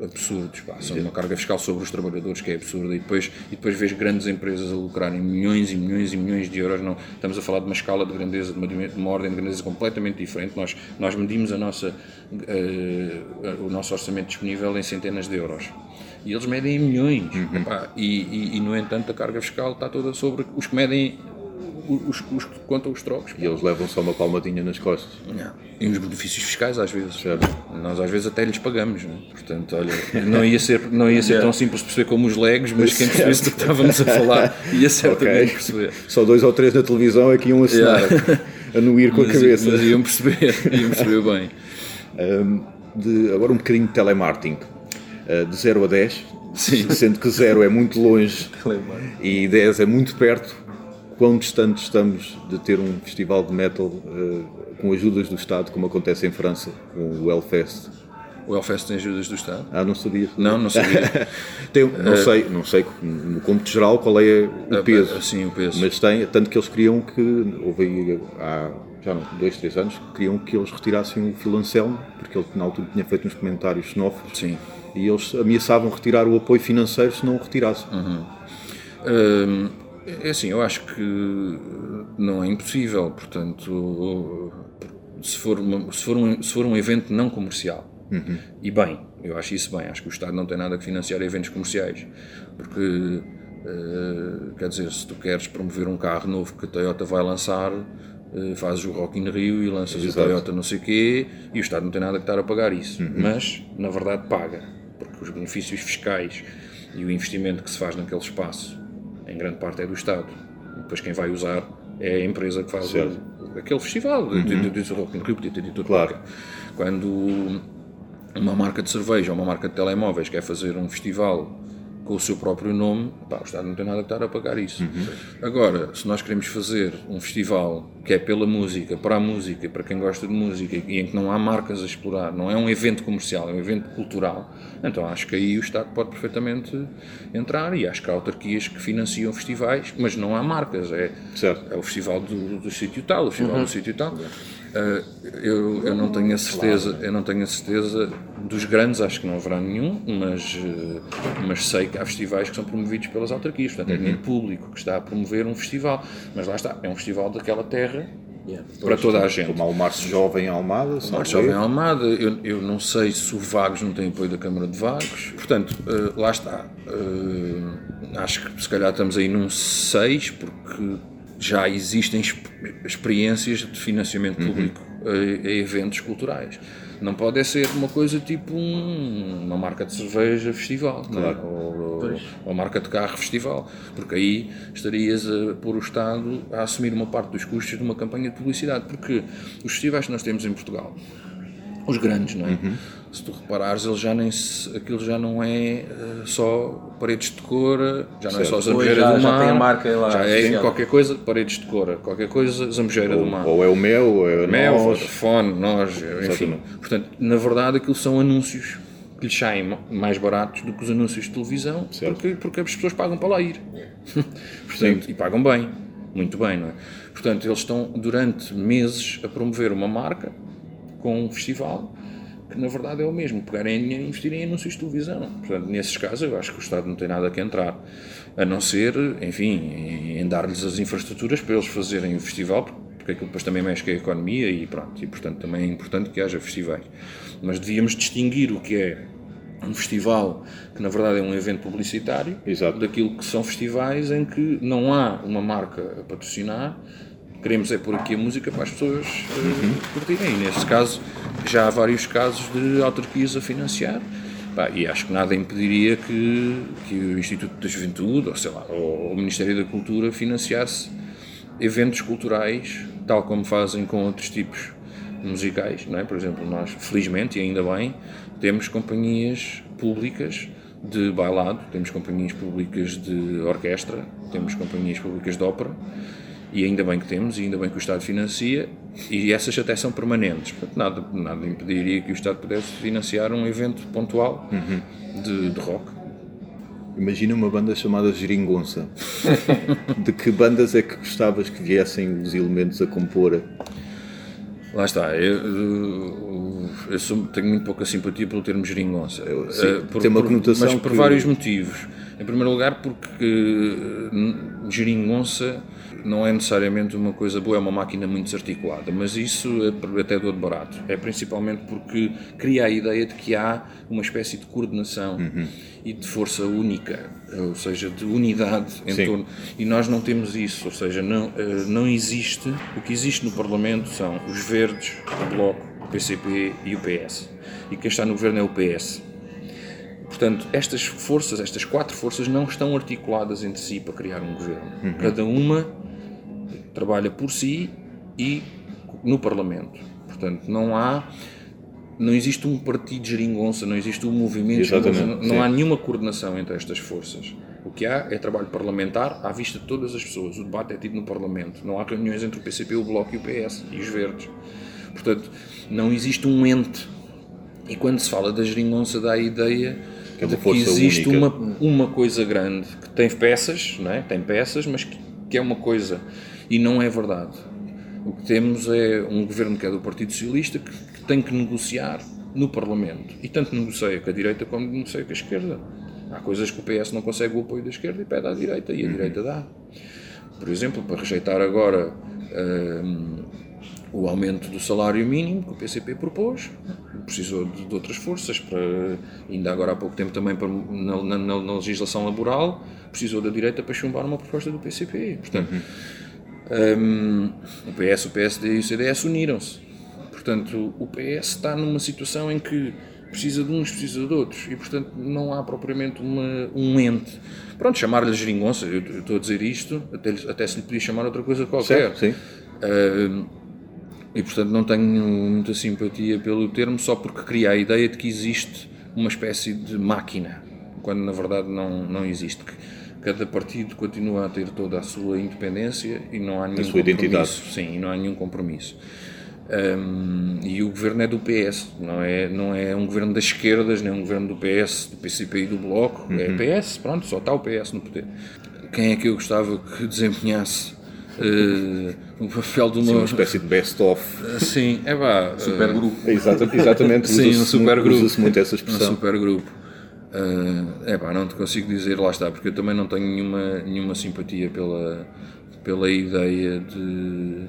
eh, absurdos, pá, são uma carga fiscal sobre os trabalhadores que é absurda e depois, e depois vês grandes empresas a lucrarem milhões e milhões e milhões de euros. Não, estamos a falar de uma escala de grandeza, de uma, de uma ordem de grandeza completamente diferente. Nós, nós medimos a nossa, eh, o nosso orçamento disponível em centenas de euros. E eles medem em milhões. pá, e, e, e, no entanto, a carga fiscal está toda sobre os que medem os, os que contam os trocos. E eles levam só uma palmadinha nas costas. Não. E os benefícios fiscais às vezes. Certo. Nós às vezes até lhes pagamos. Não? é? Portanto, olha, não ia ser, não ia ser tão simples perceber como os legos, mas quem percebesse do que estávamos a falar ia certamente Ok. perceber. Só dois ou três na televisão é que iam assinar, a nuir com a Mas, cabeça. mas iam perceber, iam perceber bem. Um, de- agora um bocadinho de telemarketing. Uh, de 0 a 10, Sim. sendo que 0 é muito longe e 10 é muito perto, quão distante estamos de ter um festival de metal uh, com ajudas do Estado, como acontece em França, com o Hellfest? O Hellfest tem ajudas do Estado? Ah, não sabia. Não, não sabia. Tem, não sei, não sei no cômputo geral qual é o peso. Assim, o peso. Mas tem, tanto que eles queriam que, houve aí há já não, dois, três anos, que queriam que eles retirassem o Filancelmo, porque ele na altura tinha feito uns comentários xenófobos, Sim. E eles ameaçavam retirar o apoio financeiro se não o retirassem. Hum, é assim, eu acho que não é impossível, portanto, se for, uma- se for, um, se for um evento não comercial, e bem, eu acho isso bem, acho que o Estado não tem nada que financiar eventos comerciais, porque, eh, quer dizer, se tu queres promover um carro novo que a Toyota vai lançar, eh, fazes o Rock in Rio e lanças Exato. o Toyota não sei o quê, e o Estado não tem nada que estar a pagar isso, mas, na verdade, paga, porque os benefícios fiscais e o investimento que se faz naquele espaço em grande parte é do Estado. E depois quem vai usar é a empresa que faz o, aquele festival. de- de- de- de Rock in Rio, podia ter dito Claro. Quando uma marca de cerveja ou uma marca de telemóveis quer fazer um festival com o seu próprio nome, pá, o Estado não tem nada que estar a pagar isso. Agora, se nós queremos fazer um festival que é pela música, para a música, para quem gosta de música e em que não há marcas a explorar, não é um evento comercial, é um evento cultural, então acho que aí o Estado pode perfeitamente entrar e acho que há autarquias que financiam festivais, mas não há marcas, é, Certo. é o festival do, do sítio tal, o festival do sítio tal. Uh, eu, eu não tenho a certeza, eu não tenho a certeza dos grandes, acho que não haverá nenhum, mas, uh, mas sei que há festivais que são promovidos pelas autarquias, portanto é dinheiro público que está a promover um festival, mas lá está, é um festival daquela terra para toda a gente. Como há o Março Jovem em Almada, O Marcos Jovem. Almada, eu, eu não sei se o Vagos não tem apoio da Câmara de Vagos, portanto, eh, lá está. Eh, acho que se calhar estamos aí num 6, porque já existem exp- experiências de financiamento público a, a eventos culturais. Não pode ser uma coisa tipo um- uma marca de cerveja festival, não é? ou, ou uma marca de carro festival, porque aí estarias a pôr o Estado a assumir uma parte dos custos de uma campanha de publicidade, porque os festivais que nós temos em Portugal, os grandes, não é? Se tu reparares, eles já nem se- aquilo já não é eh, só paredes de cor, já não é só Certo. zambujeira Pois, já- do já mar, tem a marca lá já é associada. qualquer coisa, paredes de cor, qualquer coisa, zambujeira do mar. Ou é o Mel, ou é a Mel, nós. Vodafone, nós, enfim. Exatamente. Portanto, na verdade, aquilo são anúncios que lhes saem ma- mais baratos do que os anúncios de televisão, Certo. porque, porque as pessoas pagam para lá ir. Portanto, e pagam bem, muito bem, não é? Portanto, eles estão durante meses a promover uma marca com um festival na verdade é o mesmo, pegarem dinheiro e investirem em anúncios de televisão. Portanto, nesses casos eu acho que o Estado não tem nada que entrar, a não ser, enfim, em, dar-lhes as infraestruturas para eles fazerem o festival, porque aquilo depois também mexe com a economia e pronto, e portanto também é importante que haja festivais. Mas devíamos distinguir o que é um festival que na verdade é um evento publicitário Exato. daquilo que são festivais em que não há uma marca a patrocinar queremos é pôr aqui a música para as pessoas eh, curtirem. E neste caso já há vários casos de autarquias a financiar. Pá, e acho que nada impediria que, que o Instituto da Juventude ou sei lá, ou o Ministério da Cultura financiasse eventos culturais tal como fazem com outros tipos musicais, não é? Por exemplo, nós, felizmente e ainda bem, temos companhias públicas de bailado, temos companhias públicas de orquestra, temos companhias públicas de ópera, e ainda bem que temos, e ainda bem que o Estado financia, e essas até são permanentes. Portanto, nada, nada impediria que o Estado pudesse financiar um evento pontual de, de rock. Imagina uma banda chamada Geringonça. De que bandas é que gostavas que viessem os elementos a compor? Lá está, eu, eu- sou- tenho muito pouca simpatia pelo termo geringonça. sim, Eh, tem uma conotação Mas por que- vários motivos. Em primeiro lugar, porque eh, n- geringonça não é necessariamente uma coisa boa, é uma máquina muito desarticulada, mas isso é até dou de barato. É principalmente porque cria a ideia de que há uma espécie de coordenação Uhum. e de força única, ou seja, de unidade em Sim. torno. E nós não temos isso, ou seja, não, eh, não existe. O que existe no Parlamento são os Verdes, o Bloco, o PCP e o PS. E quem está no governo é o PS. Portanto, estas forças, estas quatro forças, não estão articuladas entre si para criar um governo. Cada uma trabalha por si e no Parlamento. Portanto, não há. Não existe um partido geringonça, não existe um movimento Exatamente, não, há nenhuma coordenação entre estas forças. O que há é trabalho parlamentar à vista de todas as pessoas. O debate é tido no Parlamento. Não há reuniões entre o PCP, o Bloco e o PS e os Verdes. Portanto, não existe um ente e quando se fala da geringonça dá a ideia Que é de que existe única. uma, uma coisa grande que tem peças, não é? tem peças, mas que, que é uma coisa. E não é verdade. O que temos é um governo que é do Partido Socialista que, que tem que negociar no Parlamento. E tanto negocia com a direita como negocia com a esquerda. Há coisas que o PS não consegue o apoio da esquerda e pede à direita, e a direita dá. Por exemplo, para rejeitar agora hum, o aumento do salário mínimo que o PCP propôs, precisou de, de outras forças, para, ainda agora há pouco tempo também para- na, na- na- na legislação laboral, precisou da direita para chumbar uma proposta do PCP. Portanto, hum, o PS, o PSD e o CDS uniram-se. Portanto, o PS está numa situação em que precisa de uns, precisa de outros, e portanto não há propriamente uma, um ente. Pronto, chamar-lhe geringonça, eu eu estou a dizer isto, até, até se lhe podia chamar outra coisa qualquer. Certo, sim. E portanto não tenho muita simpatia pelo termo só porque cria a ideia de que existe uma espécie de máquina, quando na verdade não, não existe. Cada partido continua a ter toda a sua independência e não há nenhum compromisso. identidade. Sim, e não há nenhum compromisso. Hum, e o governo é do PS, não é, não é um governo das esquerdas, nem um governo do PS, do PCP e do Bloco. Uhum. É PS, pronto, só está o PS no poder. Quem é que eu gostava que desempenhasse eh, o papel de Sim, uma. uma espécie de best-of. Sim, é vá. Supergrupo. Exata- Exatamente, Sim, um supergrupo. usa-se muito essa um expressão. supergrupo. É pá, não te consigo dizer, lá está, porque eu também não tenho nenhuma, nenhuma simpatia pela, pela ideia de.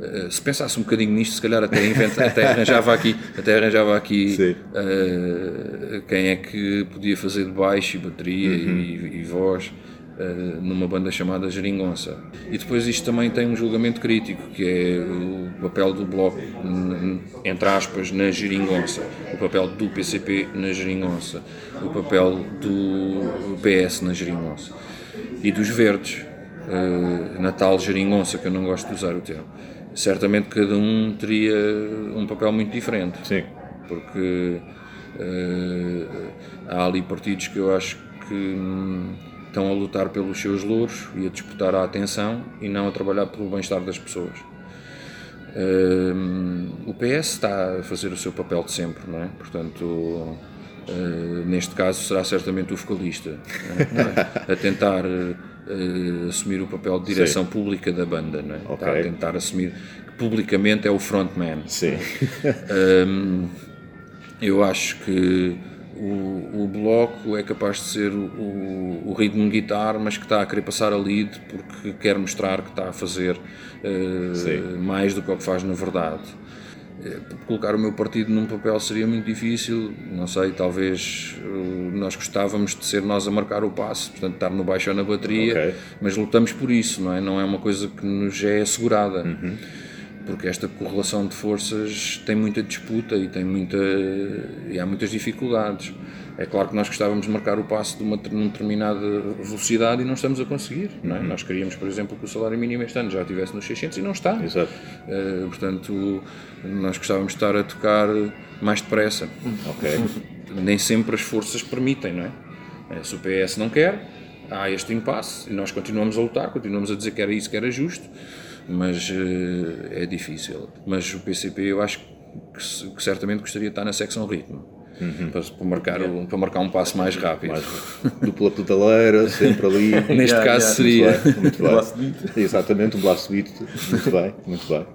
eh, se pensasse um bocadinho nisto, se calhar até, inventa, até arranjava aqui, até arranjava aqui eh, quem é que podia fazer de baixo e bateria Uhum. e, e voz numa banda chamada Geringonça. E depois isto também tem um julgamento crítico, que é o papel do Bloco, entre aspas, na Geringonça, o papel do PCP na Geringonça, o papel do PS na Geringonça e dos Verdes, eh, na tal Geringonça, que eu não gosto de usar o termo. Certamente cada um teria um papel muito diferente Sim. porque eh, há ali partidos que eu acho que hum, estão a lutar pelos seus louros e a disputar a atenção e não a trabalhar pelo bem-estar das pessoas. Hum, o PS está a fazer o seu papel de sempre, não é? Portanto, eh, neste caso será certamente o vocalista é? a tentar eh, assumir o papel de direção pública da banda, não é? Está a tentar assumir que publicamente é o frontman. Sim. Hum, eu acho que o, o bloco é capaz de ser o, o, o ritmo de guitarra, mas que está a querer passar a lead porque quer mostrar que está a fazer Sim. mais do que o que faz na verdade. Eh, Colocar o meu partido num papel seria muito difícil, não sei, talvez eh, nós gostávamos de ser nós a marcar o passo, portanto estar no baixo ou na bateria, Ok. mas lutamos por isso, não é? Não é uma coisa que nos é assegurada porque esta correlação de forças tem muita disputa e tem muita e há muitas dificuldades. É claro que nós gostávamos de marcar o passo de uma, numa determinada velocidade e não estamos a conseguir. Não é? Nós queríamos, por exemplo, que o salário mínimo este ano já estivesse nos 600 e não está. Exato. Eh, portanto, nós gostávamos de estar a tocar mais depressa. Ok. Nem sempre as forças permitem, não é? Eh, Se o PS não quer, há este impasse e nós continuamos a lutar, continuamos a dizer que era isso que era justo, mas eh, é difícil. Mas o PCP eu acho que, que certamente gostaria de estar na secção ritmo. para, para marcar, o- para marcar um passo mais rápido. Mais dupla pedaleira, sempre ali. Neste Yeah, caso yeah. seria. Muito bem. Blast beat. Exatamente, um blast beat. Muito bem, muito bem.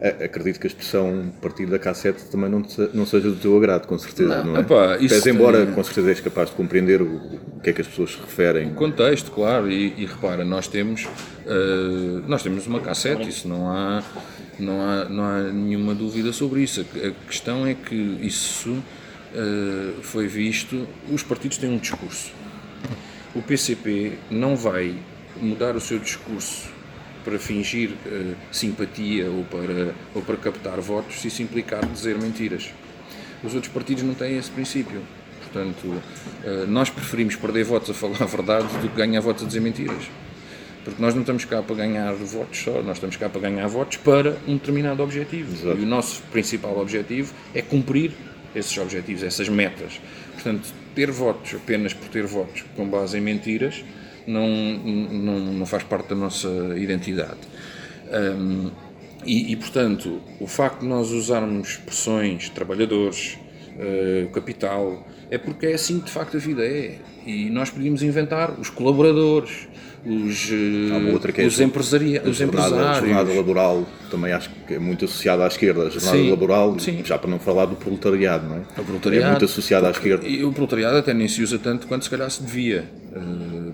Acredito que a expressão partir da cassete também não, te- não seja do teu agrado, com certeza, Não, não, é? Pese embora, tem- com certeza, és capaz de compreender o, o que é que as pessoas se referem. Contexto, claro, e, e repara, nós temos, eh, nós temos uma cassete, isso não há, não, há, não há nenhuma dúvida sobre isso. A, questão é que isso eh, foi visto, os partidos têm um discurso. O PCP não vai mudar o seu discurso para fingir eh, simpatia ou para, ou para captar votos se isso implicar dizer mentiras. Os outros partidos não têm esse princípio. Portanto, eh, nós preferimos perder votos a falar a verdade do que ganhar votos a dizer mentiras. Porque nós não estamos cá para ganhar votos só, nós estamos cá para ganhar votos para um determinado objetivo. Exato. E o nosso principal objetivo é cumprir esses objetivos, essas metas. Portanto, ter votos apenas por ter votos com base em mentiras não, não, não faz parte da nossa identidade. Hum, e, e, portanto, o facto de nós usarmos expressões trabalhadores, eh, capital, é porque é assim que de facto a vida é. E nós podíamos inventar os colaboradores, os, outra que é os, a- empresaria, A os jornada, a empresários. jornada laboral também acho que é muito associada à esquerda. A jornada Sim, laboral, sim. já para não falar do proletariado, não é? O proletariado. É muito associada à esquerda. E o proletariado até nem se usa tanto quanto se calhar se devia, eh,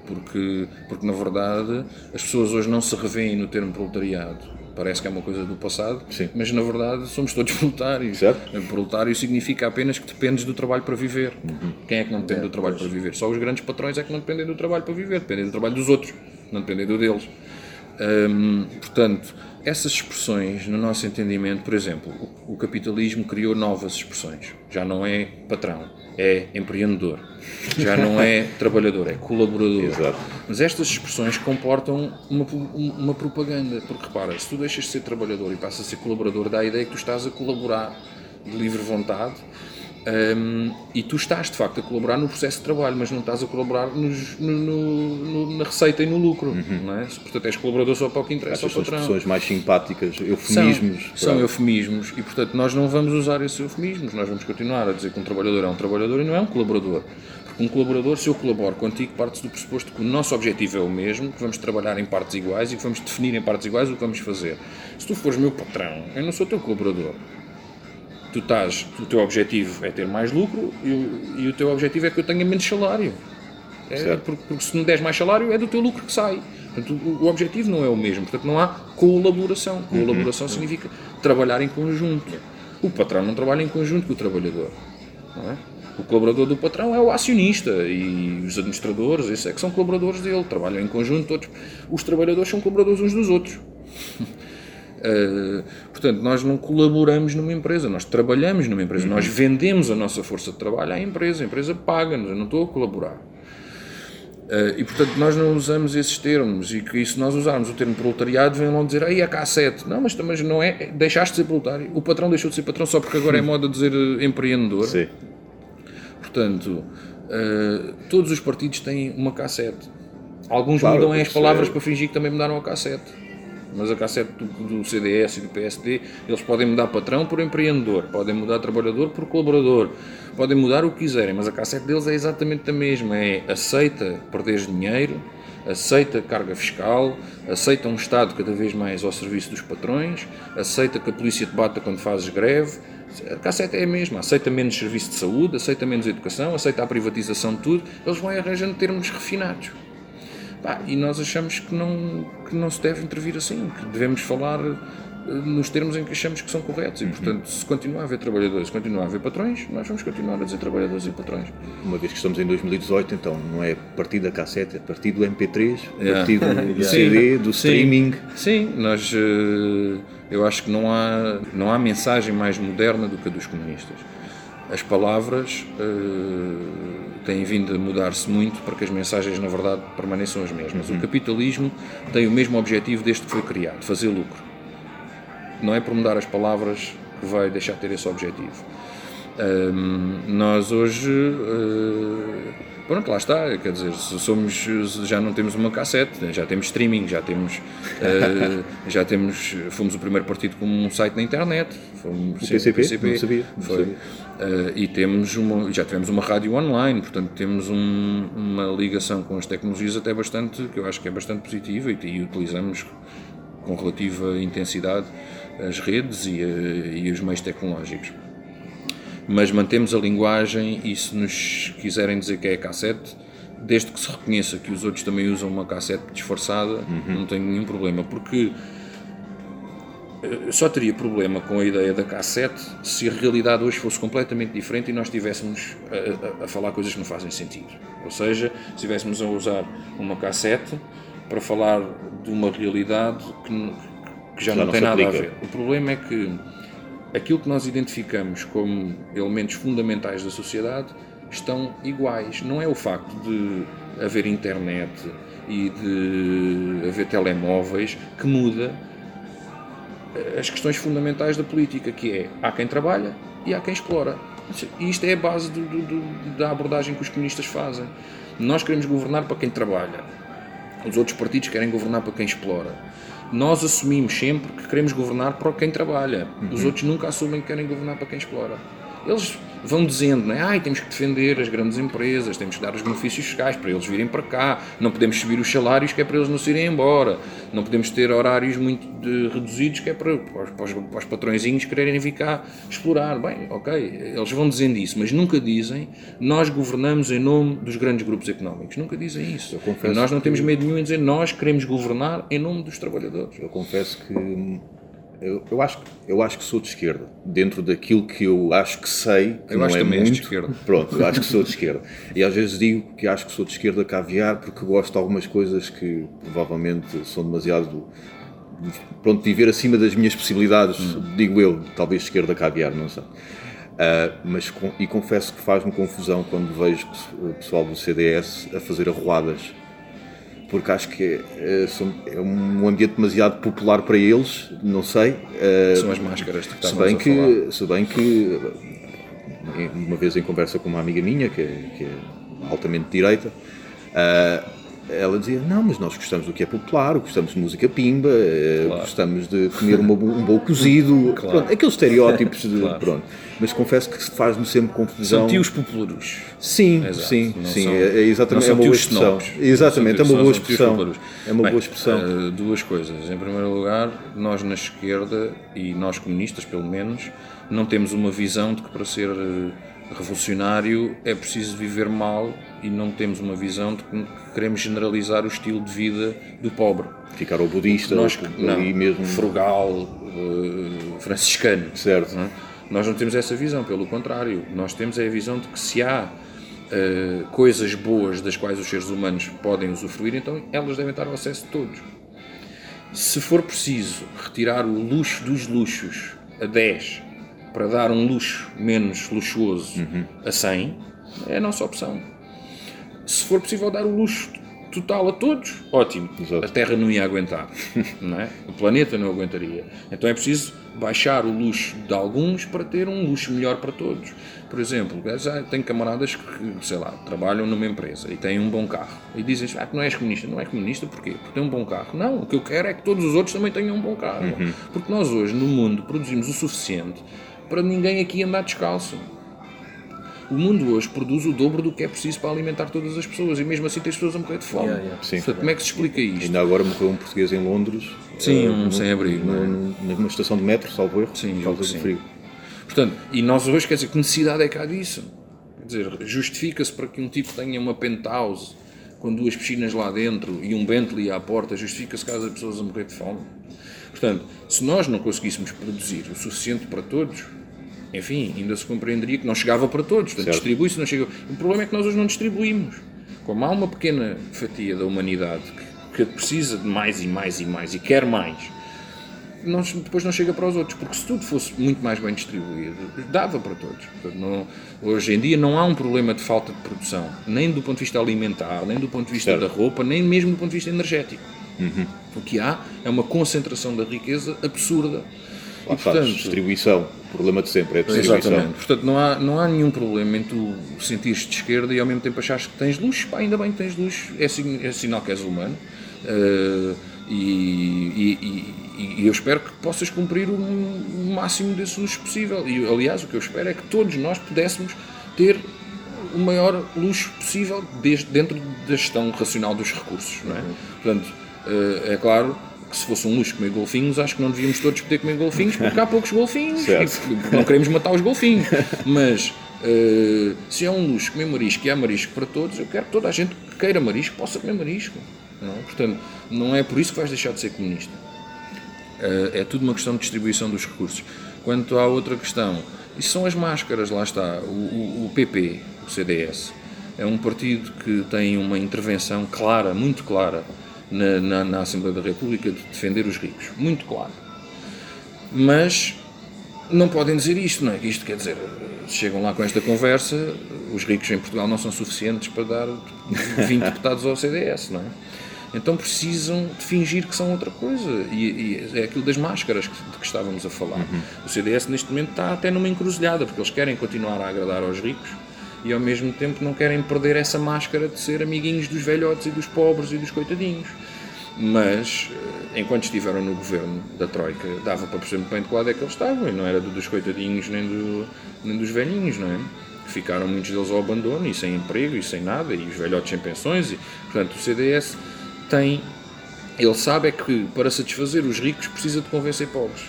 porque, porque na verdade as pessoas hoje não se revêem no termo proletariado. Parece que é uma coisa do passado, Sim. mas na verdade somos todos proletários. Certo. Proletário significa apenas que dependes do trabalho para viver. Uhum. Quem é que não depende do trabalho para viver? Só os grandes patrões é que não dependem do trabalho para viver, dependem do trabalho dos outros, não dependem do deles. Hum, portanto, essas expressões, no nosso entendimento, por exemplo, o, capitalismo criou novas expressões. Já não é patrão, é empreendedor. Já não é trabalhador, é colaborador. Exato. Mas estas expressões comportam uma, uma propaganda. Porque repara, se tu deixas de ser trabalhador e passas a ser colaborador, dá a ideia que tu estás a colaborar de livre vontade. Hum, e tu estás de facto a colaborar no processo de trabalho, mas não estás a colaborar nos- no- no- no- na receita e no lucro. Não é? Portanto, és colaborador só para o que interessa Essas ao são expressões mais simpáticas, São, eufemismos. são para- eufemismos e, portanto, nós não vamos usar esses eufemismos. Nós vamos continuar a dizer que um trabalhador é um trabalhador e não é um colaborador. Porque um colaborador, se eu colaboro contigo, parte do pressuposto que o nosso objetivo é o mesmo, que vamos trabalhar em partes iguais e que vamos definir em partes iguais o que vamos fazer. Se tu fores meu patrão, eu não sou teu colaborador. Tu estás, o teu objetivo é ter mais lucro e, o- e o teu objetivo é que eu tenha menos salário. É, porque, porque se me des mais salário é do teu lucro que sai. Portanto, o, o objetivo não é o mesmo. Portanto, não há colaboração. Colaboração significa trabalhar em conjunto. O patrão não trabalha em conjunto com o trabalhador. é? O colaborador do patrão é o acionista e os administradores, esses é que são colaboradores dele, trabalham em conjunto todos. Os trabalhadores são colaboradores uns dos outros. Uh, portanto, nós não colaboramos numa empresa, nós trabalhamos numa empresa, nós vendemos a nossa força de trabalho à empresa, a empresa paga-nos, eu não estou a colaborar. Uh, e portanto, nós não usamos esses termos, e que se nós usarmos o termo proletariado, vem logo dizer, aí é K7. Não, mas também não é, deixaste de ser proletário. O patrão deixou de ser patrão só porque agora é moda dizer eh, empreendedor. Sim. Portanto, eh, todos os partidos têm uma cassete. Alguns Claro, mudam as isso palavras é- para fingir que também mudaram a cassete. Mas a cassete do, do CDS e do PSD, eles podem mudar patrão por empreendedor, podem mudar trabalhador por colaborador, podem mudar o que quiserem, mas a cassete deles é exatamente a mesma. É aceita perder dinheiro, aceita carga fiscal, aceita um Estado cada vez mais ao serviço dos patrões, aceita que a polícia te bata quando fazes greve. A cassete é a mesma, aceita menos serviço de saúde, aceita menos educação, aceita a privatização de tudo, eles vão arranjando termos refinados. Pá, e nós achamos que não, que não se deve intervir assim, que devemos falar eh, nos termos em que achamos que são corretos. E, portanto, se continuar a haver trabalhadores, continuar a haver patrões, nós vamos continuar a dizer trabalhadores e patrões. Uma vez que estamos em 2018, então não é partido da cassete, é partido do MP3, Yeah. partido do. CD, do Sim. streaming. Sim, nós, eh, eu acho que não há, não há mensagem mais moderna do que a dos comunistas. As palavras eh, têm vindo a mudar-se muito para que as mensagens, na verdade, permaneçam as mesmas. O capitalismo tem o mesmo objetivo desde que foi criado, fazer lucro. Não é por mudar as palavras que vai deixar de ter esse objetivo. Hum, nós hoje eh, Pronto, lá está, quer dizer, somos, já não temos uma cassete, né, já temos streaming, já temos, eh, já temos, fomos o primeiro partido com um site na internet, fomos, O sim, PCP? Não sabia, não foi. sabia. Eh, e temos uma, já tivemos uma rádio online, portanto temos um- uma ligação com as tecnologias até bastante, que eu acho que é bastante positiva e, e utilizamos com relativa intensidade as redes e, eh, e os meios tecnológicos mas mantemos a linguagem e se nos quiserem dizer que é cassete, desde que se reconheça que os outros também usam uma cassete disfarçada, não tenho nenhum problema, porque eh, só teria problema com a ideia da cassete se a realidade hoje fosse completamente diferente e nós estivéssemos a, a- a falar coisas que não fazem sentido. Ou seja, se estivéssemos a usar uma cassete para falar de uma realidade que, que já, Já não, não tem nada a aplica. ver. O problema é que aquilo que nós identificamos como elementos fundamentais da sociedade estão iguais. Não é o facto de haver internet e de haver telemóveis que muda eh, as questões fundamentais da política, que é há quem trabalha e há quem explora. E isto é a base do- do- do- da abordagem que os comunistas fazem. Nós queremos governar para quem trabalha. Os outros partidos querem governar para quem explora. Nós assumimos sempre que queremos governar para quem trabalha. Os outros nunca assumem que querem governar para quem explora. Eles vão dizendo, não é? Ai, temos que defender as grandes empresas, temos que dar os benefícios fiscais para eles virem para cá, não podemos subir os salários que é para eles não se irem embora, não podemos ter horários muito de- reduzidos que é para, para, os, para os- patrõezinhos quererem vir cá explorar. Bem, ok, eles vão dizendo isso, mas nunca dizem nós governamos em nome dos grandes grupos económicos. Nunca dizem isso. nós não temos medo nenhum em dizer nós queremos governar em nome dos trabalhadores. Eu confesso que hum, eu, eu acho, eu acho que sou de esquerda, dentro daquilo que eu acho que sei, que Eu não acho é também és de muito. esquerda. Pronto, eu acho que sou de esquerda. E às vezes digo que acho que sou de esquerda caviar porque gosto de algumas coisas que provavelmente são demasiado pronto, viver acima das minhas possibilidades, Hum. digo eu, talvez esquerda caviar, não sei. Ah, mas e confesso que faz-me confusão quando vejo o pessoal do CDS a fazer arruadas porque acho que é, são- é um ambiente demasiado popular para eles, não sei. eh, São as máscaras que se bem a falar. que, se bem que eh, uma vez em conversa com uma amiga minha que é, que é altamente direita, ela dizia, não, mas nós gostamos do que é popular, gostamos de música pimba, eh, gostamos de comer uma um bolo cozido, pronto, aqueles estereótipos de, pronto. Mas confesso que faz-me sempre confusão. São tios populares. Sim, Exato, sim, não sim, são- é, é exatamente é uma boa expressão. snobs. Exatamente, é uma boa expressão. É uma Bem, boa expressão. duas coisas. Em primeiro lugar, nós na esquerda, e nós comunistas pelo menos, não temos uma visão de que para ser eh, revolucionário é preciso viver mal e não temos uma visão de que queremos generalizar o estilo de vida do pobre. Ficar ao budista, Nós, não, mesmo. frugal, eh, franciscano. Certo. não é? Nós não temos essa visão, pelo contrário, nós temos é a visão de que se há eh, coisas boas das quais os seres humanos podem usufruir, então elas devem estar ao acesso de todos. Se for preciso retirar o luxo dos luxos a 10 para dar um luxo menos luxuoso Uhum. a 100, é a nossa opção. Se for possível dar o luxo total a todos, ótimo. Exato. A Terra não ia aguentar, não é? O planeta não aguentaria. Então é preciso baixar o luxo de alguns para ter um luxo melhor para todos. Por exemplo, tenho camaradas que, sei lá, trabalham numa empresa e têm um bom carro e dizem ah, que não és comunista. Não é comunista porquê? Porque tem um bom carro. Não, o que eu quero é que todos os outros também tenham um bom carro. Porque nós hoje, no mundo, produzimos o suficiente para ninguém aqui andar descalço. O mundo hoje produz o dobro do que é preciso para alimentar todas as pessoas e mesmo assim tem as pessoas a morrer de fome. Yeah, yeah. Sim. Portanto, como é que se explica isto? Ainda agora morreu um português em Londres. Sim, eh, um sem-abrigo, é? Numa estação de metro, salvo erro, Sim, por causa do frio. Portanto, e nós hoje, quer dizer, que necessidade é que há disso? Quer dizer, justifica-se para que um tipo tenha uma penthouse com duas piscinas lá dentro e um Bentley à porta, justifica-se caso as pessoas a morrer de fome? Portanto, se nós não conseguíssemos produzir o suficiente para todos, enfim, ainda se compreenderia que não chegava para todos. Portanto, distribui-se, não chega. O problema é que nós hoje não distribuímos. Como há uma pequena fatia da humanidade que, que precisa de mais e mais e mais e quer mais, não- depois não chega para os outros, porque se tudo fosse muito mais bem distribuído, dava para todos. Portanto, não- hoje em dia não há um problema de falta de produção, nem do ponto de vista alimentar, nem do ponto de vista Certo. da roupa, nem mesmo do ponto de vista energético. O que há é uma concentração da riqueza absurda. lá está, portanto- distribuição. O problema de sempre é a distribuição. Exatamente. Portanto, não há, não há nenhum problema em tu sentires de esquerda e ao mesmo tempo achares que tens luz. Pá, ainda bem que tens luz, é, sign- é sinal que és humano. Eh, e, e- e- e eu espero que possas cumprir o, o máximo desse luxo possível. E, aliás, o que eu espero é que todos nós pudéssemos ter o maior luxo possível desde, dentro da gestão racional dos recursos. Não é? Portanto, eh, é claro que se fosse um luxo comer golfinhos, acho que não devíamos todos poder comer golfinhos, porque há poucos golfinhos e não queremos matar os golfinhos. Mas eh, se é um luxo comer marisco e há marisco para todos, eu quero que toda a gente que queira marisco possa comer marisco. Não é? Portanto, não é por isso que vais deixar de ser comunista. Eh, é tudo uma questão de distribuição dos recursos. Quanto à outra questão, isso são as máscaras, lá está. O, o- o PP, o CDS, é um partido que tem uma intervenção clara, muito clara, na, na- na Assembleia da República de defender os ricos. Muito clara. Mas não podem dizer isto, não é? Isto quer dizer, chegam lá com esta conversa, os ricos em Portugal não são suficientes para dar 20 deputados ao CDS, não é? Então precisam de fingir que são outra coisa. E, e é aquilo das máscaras que, de que estávamos a falar. O CDS neste momento está até numa encruzilhada, porque eles querem continuar a agradar aos ricos e ao mesmo tempo não querem perder essa máscara de ser amiguinhos dos velhotes e dos pobres e dos coitadinhos. Mas, eh, enquanto estiveram no governo da Troika, dava para perceber bem de que lado é que eles estavam, e não era do- dos coitadinhos nem, do, nem dos velhinhos, não é? Ficaram muitos deles ao abandono e sem emprego e sem nada, e os velhotes sem pensões, e, portanto, o CDS tem. Ele sabe é que para satisfazer os ricos precisa de convencer pobres.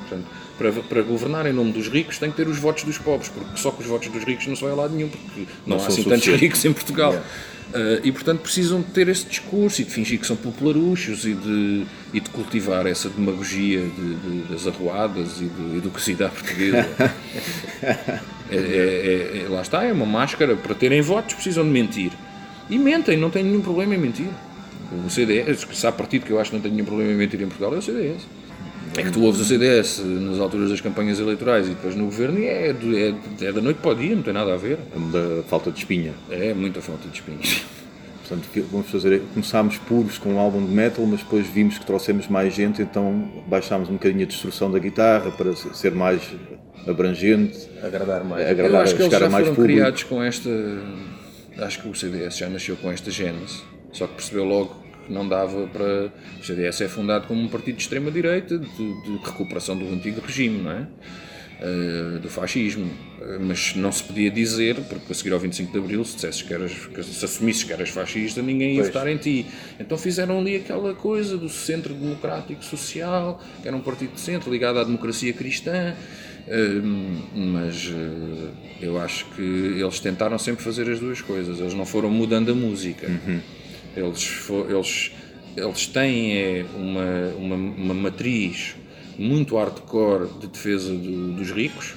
Portanto, para, para governar em nome dos ricos tem que ter os votos dos pobres, porque só com os votos dos ricos não se vai a lado nenhum, porque não, Não há assim tantos ricos em Portugal. Uh, e portanto precisam de ter esse discurso e de fingir que são popularuchos e de, e de cultivar essa demagogia de, de- das arruadas e de educacidade portuguesa. É- é- é- lá está, é uma máscara. Para terem votos precisam de mentir. E mentem, não têm nenhum problema em mentir. O CDS, se há partido que eu acho que não tem nenhum problema em mentir em Portugal, é o CDS. É que tu ouves o CDS nas alturas das campanhas eleitorais e depois no governo e é, é, é da noite para o dia, não tem nada a ver. Da falta de espinha. É muita falta de espinhos. Portanto, o que vamos fazer é começámos puros com um álbum de metal, mas depois vimos que trouxemos mais gente, então baixámos um bocadinho a destrução da guitarra para ser mais abrangente, Agradar mais. Eu agradar, acho que eles já a mais foram público. criados com esta. Acho que o CDS já nasceu com esta gênese, só que percebeu logo não dava para. O CDS é fundado como um partido de extrema-direita, de, de recuperação do antigo regime, não é? Eh, do fascismo. Eh, mas não se podia dizer, porque a seguir ao 25 de Abril, se dissesses que eras, que se assumisses que eras fascista, ninguém ia votar em ti. Então fizeram ali aquela coisa do centro democrático social, que era um partido de centro ligado à democracia cristã. Hum, mas eu acho que eles tentaram sempre fazer as duas coisas. Eles não foram mudando a música. Eles, eles, eles têm é, uma, uma, uma matriz muito hardcore de defesa do- dos ricos,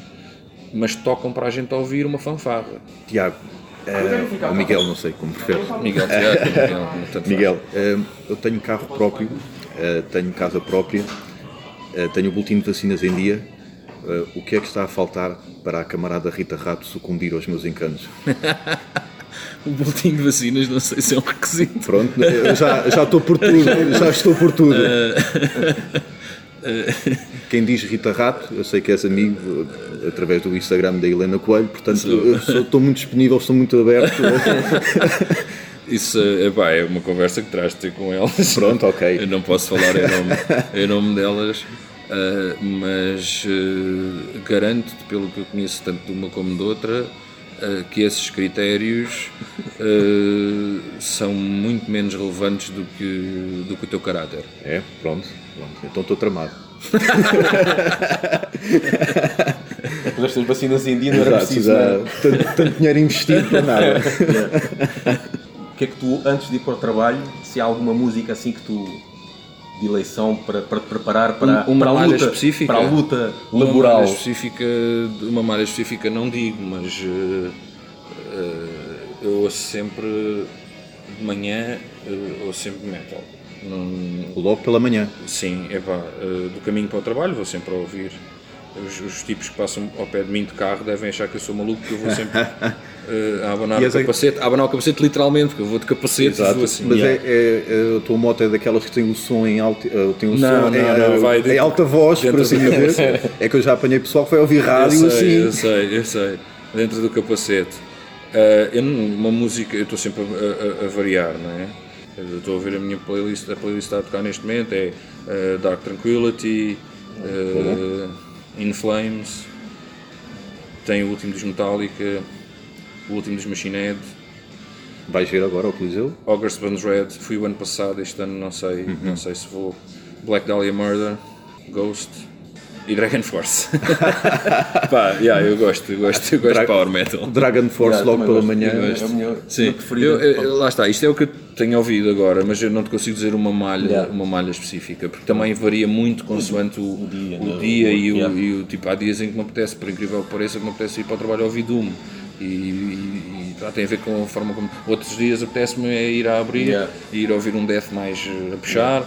mas tocam para a gente ouvir uma fanfarra. Tiago, eh, ou Miguel, não sei como prefere. Miguel Tiago, Miguel. Miguel, eh, eu tenho carro próprio, eh, tenho casa própria, tenho o boletim de vacinas em dia. O que é que está a faltar para a camarada Rita Rato sucumbir aos meus encantos? O boletim de vacinas não sei se é um requisito. Pronto, já, já estou por tudo, já estou por tudo. Quem diz Rita Rato, eu sei que és amigo eh, através do Instagram da Helena Coelho, portanto sou- estou muito disponível, estou muito aberto. Isso é, pá, é uma conversa que de ter com elas. Pronto, ok. Eu não posso falar em nome, em nome delas, ah, mas ah, garanto-te, pelo que eu conheço tanto de uma como de outra, ah, que esses critérios ah, são muito menos relevantes do que, do que o teu caráter. É, pronto, pronto. então estou tramado. Depois estas vacinas em dia não era Exato, preciso. já, né? tanto, tanto dinheiro investido para nada. O que é que tu, antes de ir para o trabalho, se há alguma música assim que tu. De eleição para, para te preparar para, uma para a malha luta, específica? para a luta Uma laboral? malha específica, uma malha específica não digo, mas ah, ah, eu ouço sempre de manhã, ah, ouço sempre metal. Não, Logo pela manhã. Sim, epá, eh, do caminho para o trabalho vou sempre a ouvir. Os, os tipos que passam ao pé de mim de carro devem achar que eu sou maluco, porque eu vou sempre, eh, a abanar E o capacete, a abanar o capacete literalmente, porque eu vou de capacete e Exato, vou assim. mas Yeah. é, é, é, a tua moto é daquelas que tem o som em alta, eh, tem o Não, som não, em, não, eh, vai dentro- alta voz, por assim do dizer. É que eu já apanhei pessoal que foi ouvir Eu rádio sei, assim. eu sei, eu sei. Dentro do capacete. Eh, eu uma música, eu estou sempre a, a- a variar, não é? Eu estou a ver a minha playlist, a playlist que está a tocar neste momento é eh, Dark Tranquility, eh, In Flames, tem o último dos Metallica, o último dos Machine Head, Vais ver agora o Coliseu? August Burns Red, fui o ano passado, este ano não sei, Uhum. não sei se vou. Black Dahlia Murder, Ghost e Dragon Force. Pá, yeah, eu gosto, eu gosto, eu gosto de Power Metal. Dragon Force Yeah, logo pela gosto. manhã. Eu gosto. É o meu- Sim, eu- eu- lá está, isto é o que eu tenho ouvido agora, mas eu não te consigo dizer uma malha, Yeah. uma malha específica, porque também varia muito consoante o, o dia, dia, né? O- e, o, yeah. e o tipo, há dias em que me apetece, por incrível que pareça, que me apetece ir para o trabalho ouvir Doom. E, e, e tem a ver com a forma como. Outros dias apetece-me é ir a abrir Yeah. e ir ouvir um death mais eh, a puxar.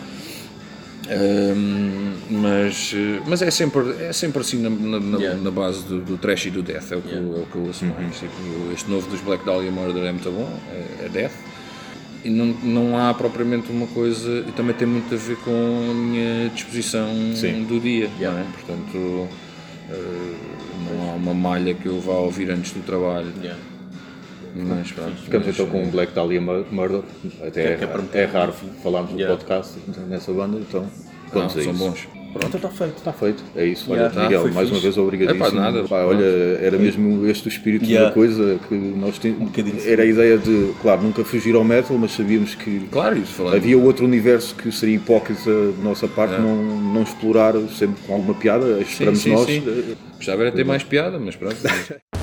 Ahm, mas, eh, mas é sempre, é sempre assim na, na, Yeah. na base do, do trash e do death, é o que, eu- é o que eu ouço mais. Tipo, este novo dos Black Dahlia Murder é muito bom, é, é death. E não, não há propriamente uma coisa, e também tem muito a ver com a minha disposição Sim. do dia, é? Portanto, eh, não há uma malha que eu vá ouvir antes do trabalho. Yeah. Mas pronto. Ficamos então com o Black Dahlia Mur- Murder. Até é, é para- é raro falarmos no Yeah. podcast nessa banda, então não, são isso. bons. Então está feito. Está feito, é isso. Yeah. Olha, Ah, Miguel, foi mais uma fixe. vez obrigadíssimo. Epá, nada. Pá, olha, era mesmo este o espírito Yeah. da coisa que nós tínhamos. bocadinho era a ideia de, claro, nunca fugir ao metal, mas sabíamos que Claro, isso havia outro universo que seria hipócrita da nossa parte É. não, não explorar sempre com alguma piada. Esperamos sim, nós. sim. Gostava era ter mais piada, mas pronto.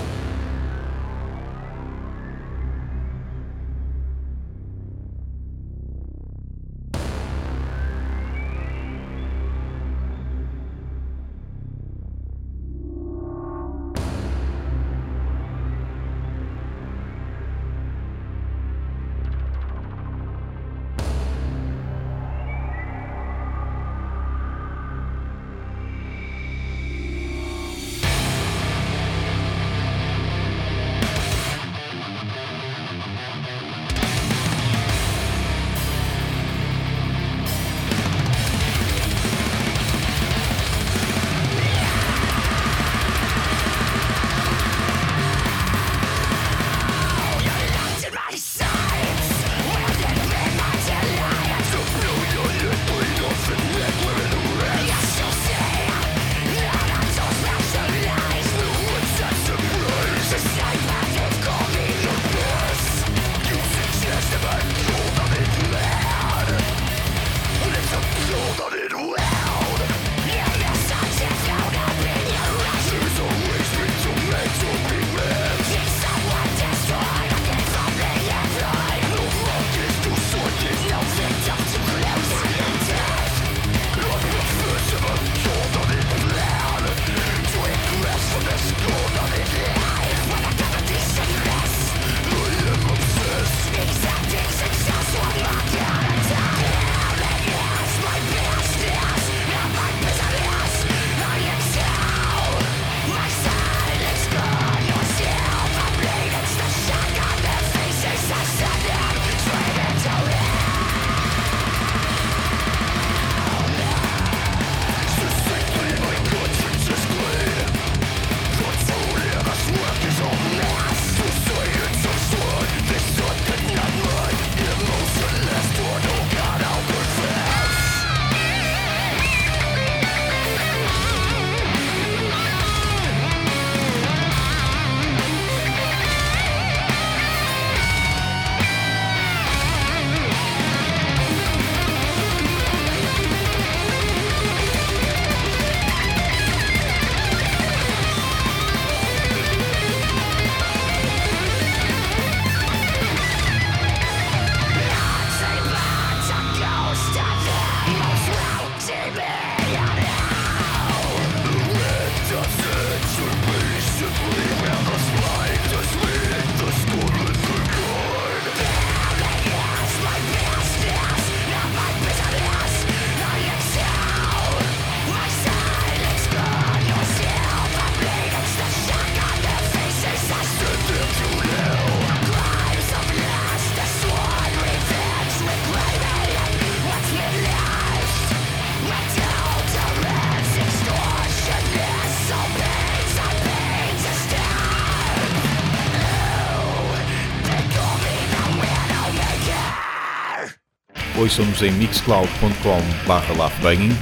ouçam-nos em mixcloud.com/laughbanging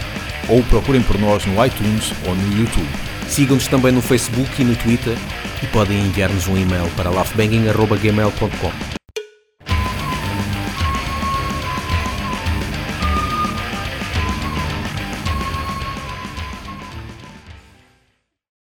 ou procurem por nós no iTunes ou no YouTube. Sigam-nos também no Facebook e no Twitter e podem enviar-nos um e-mail para laughbanging.gmail.com.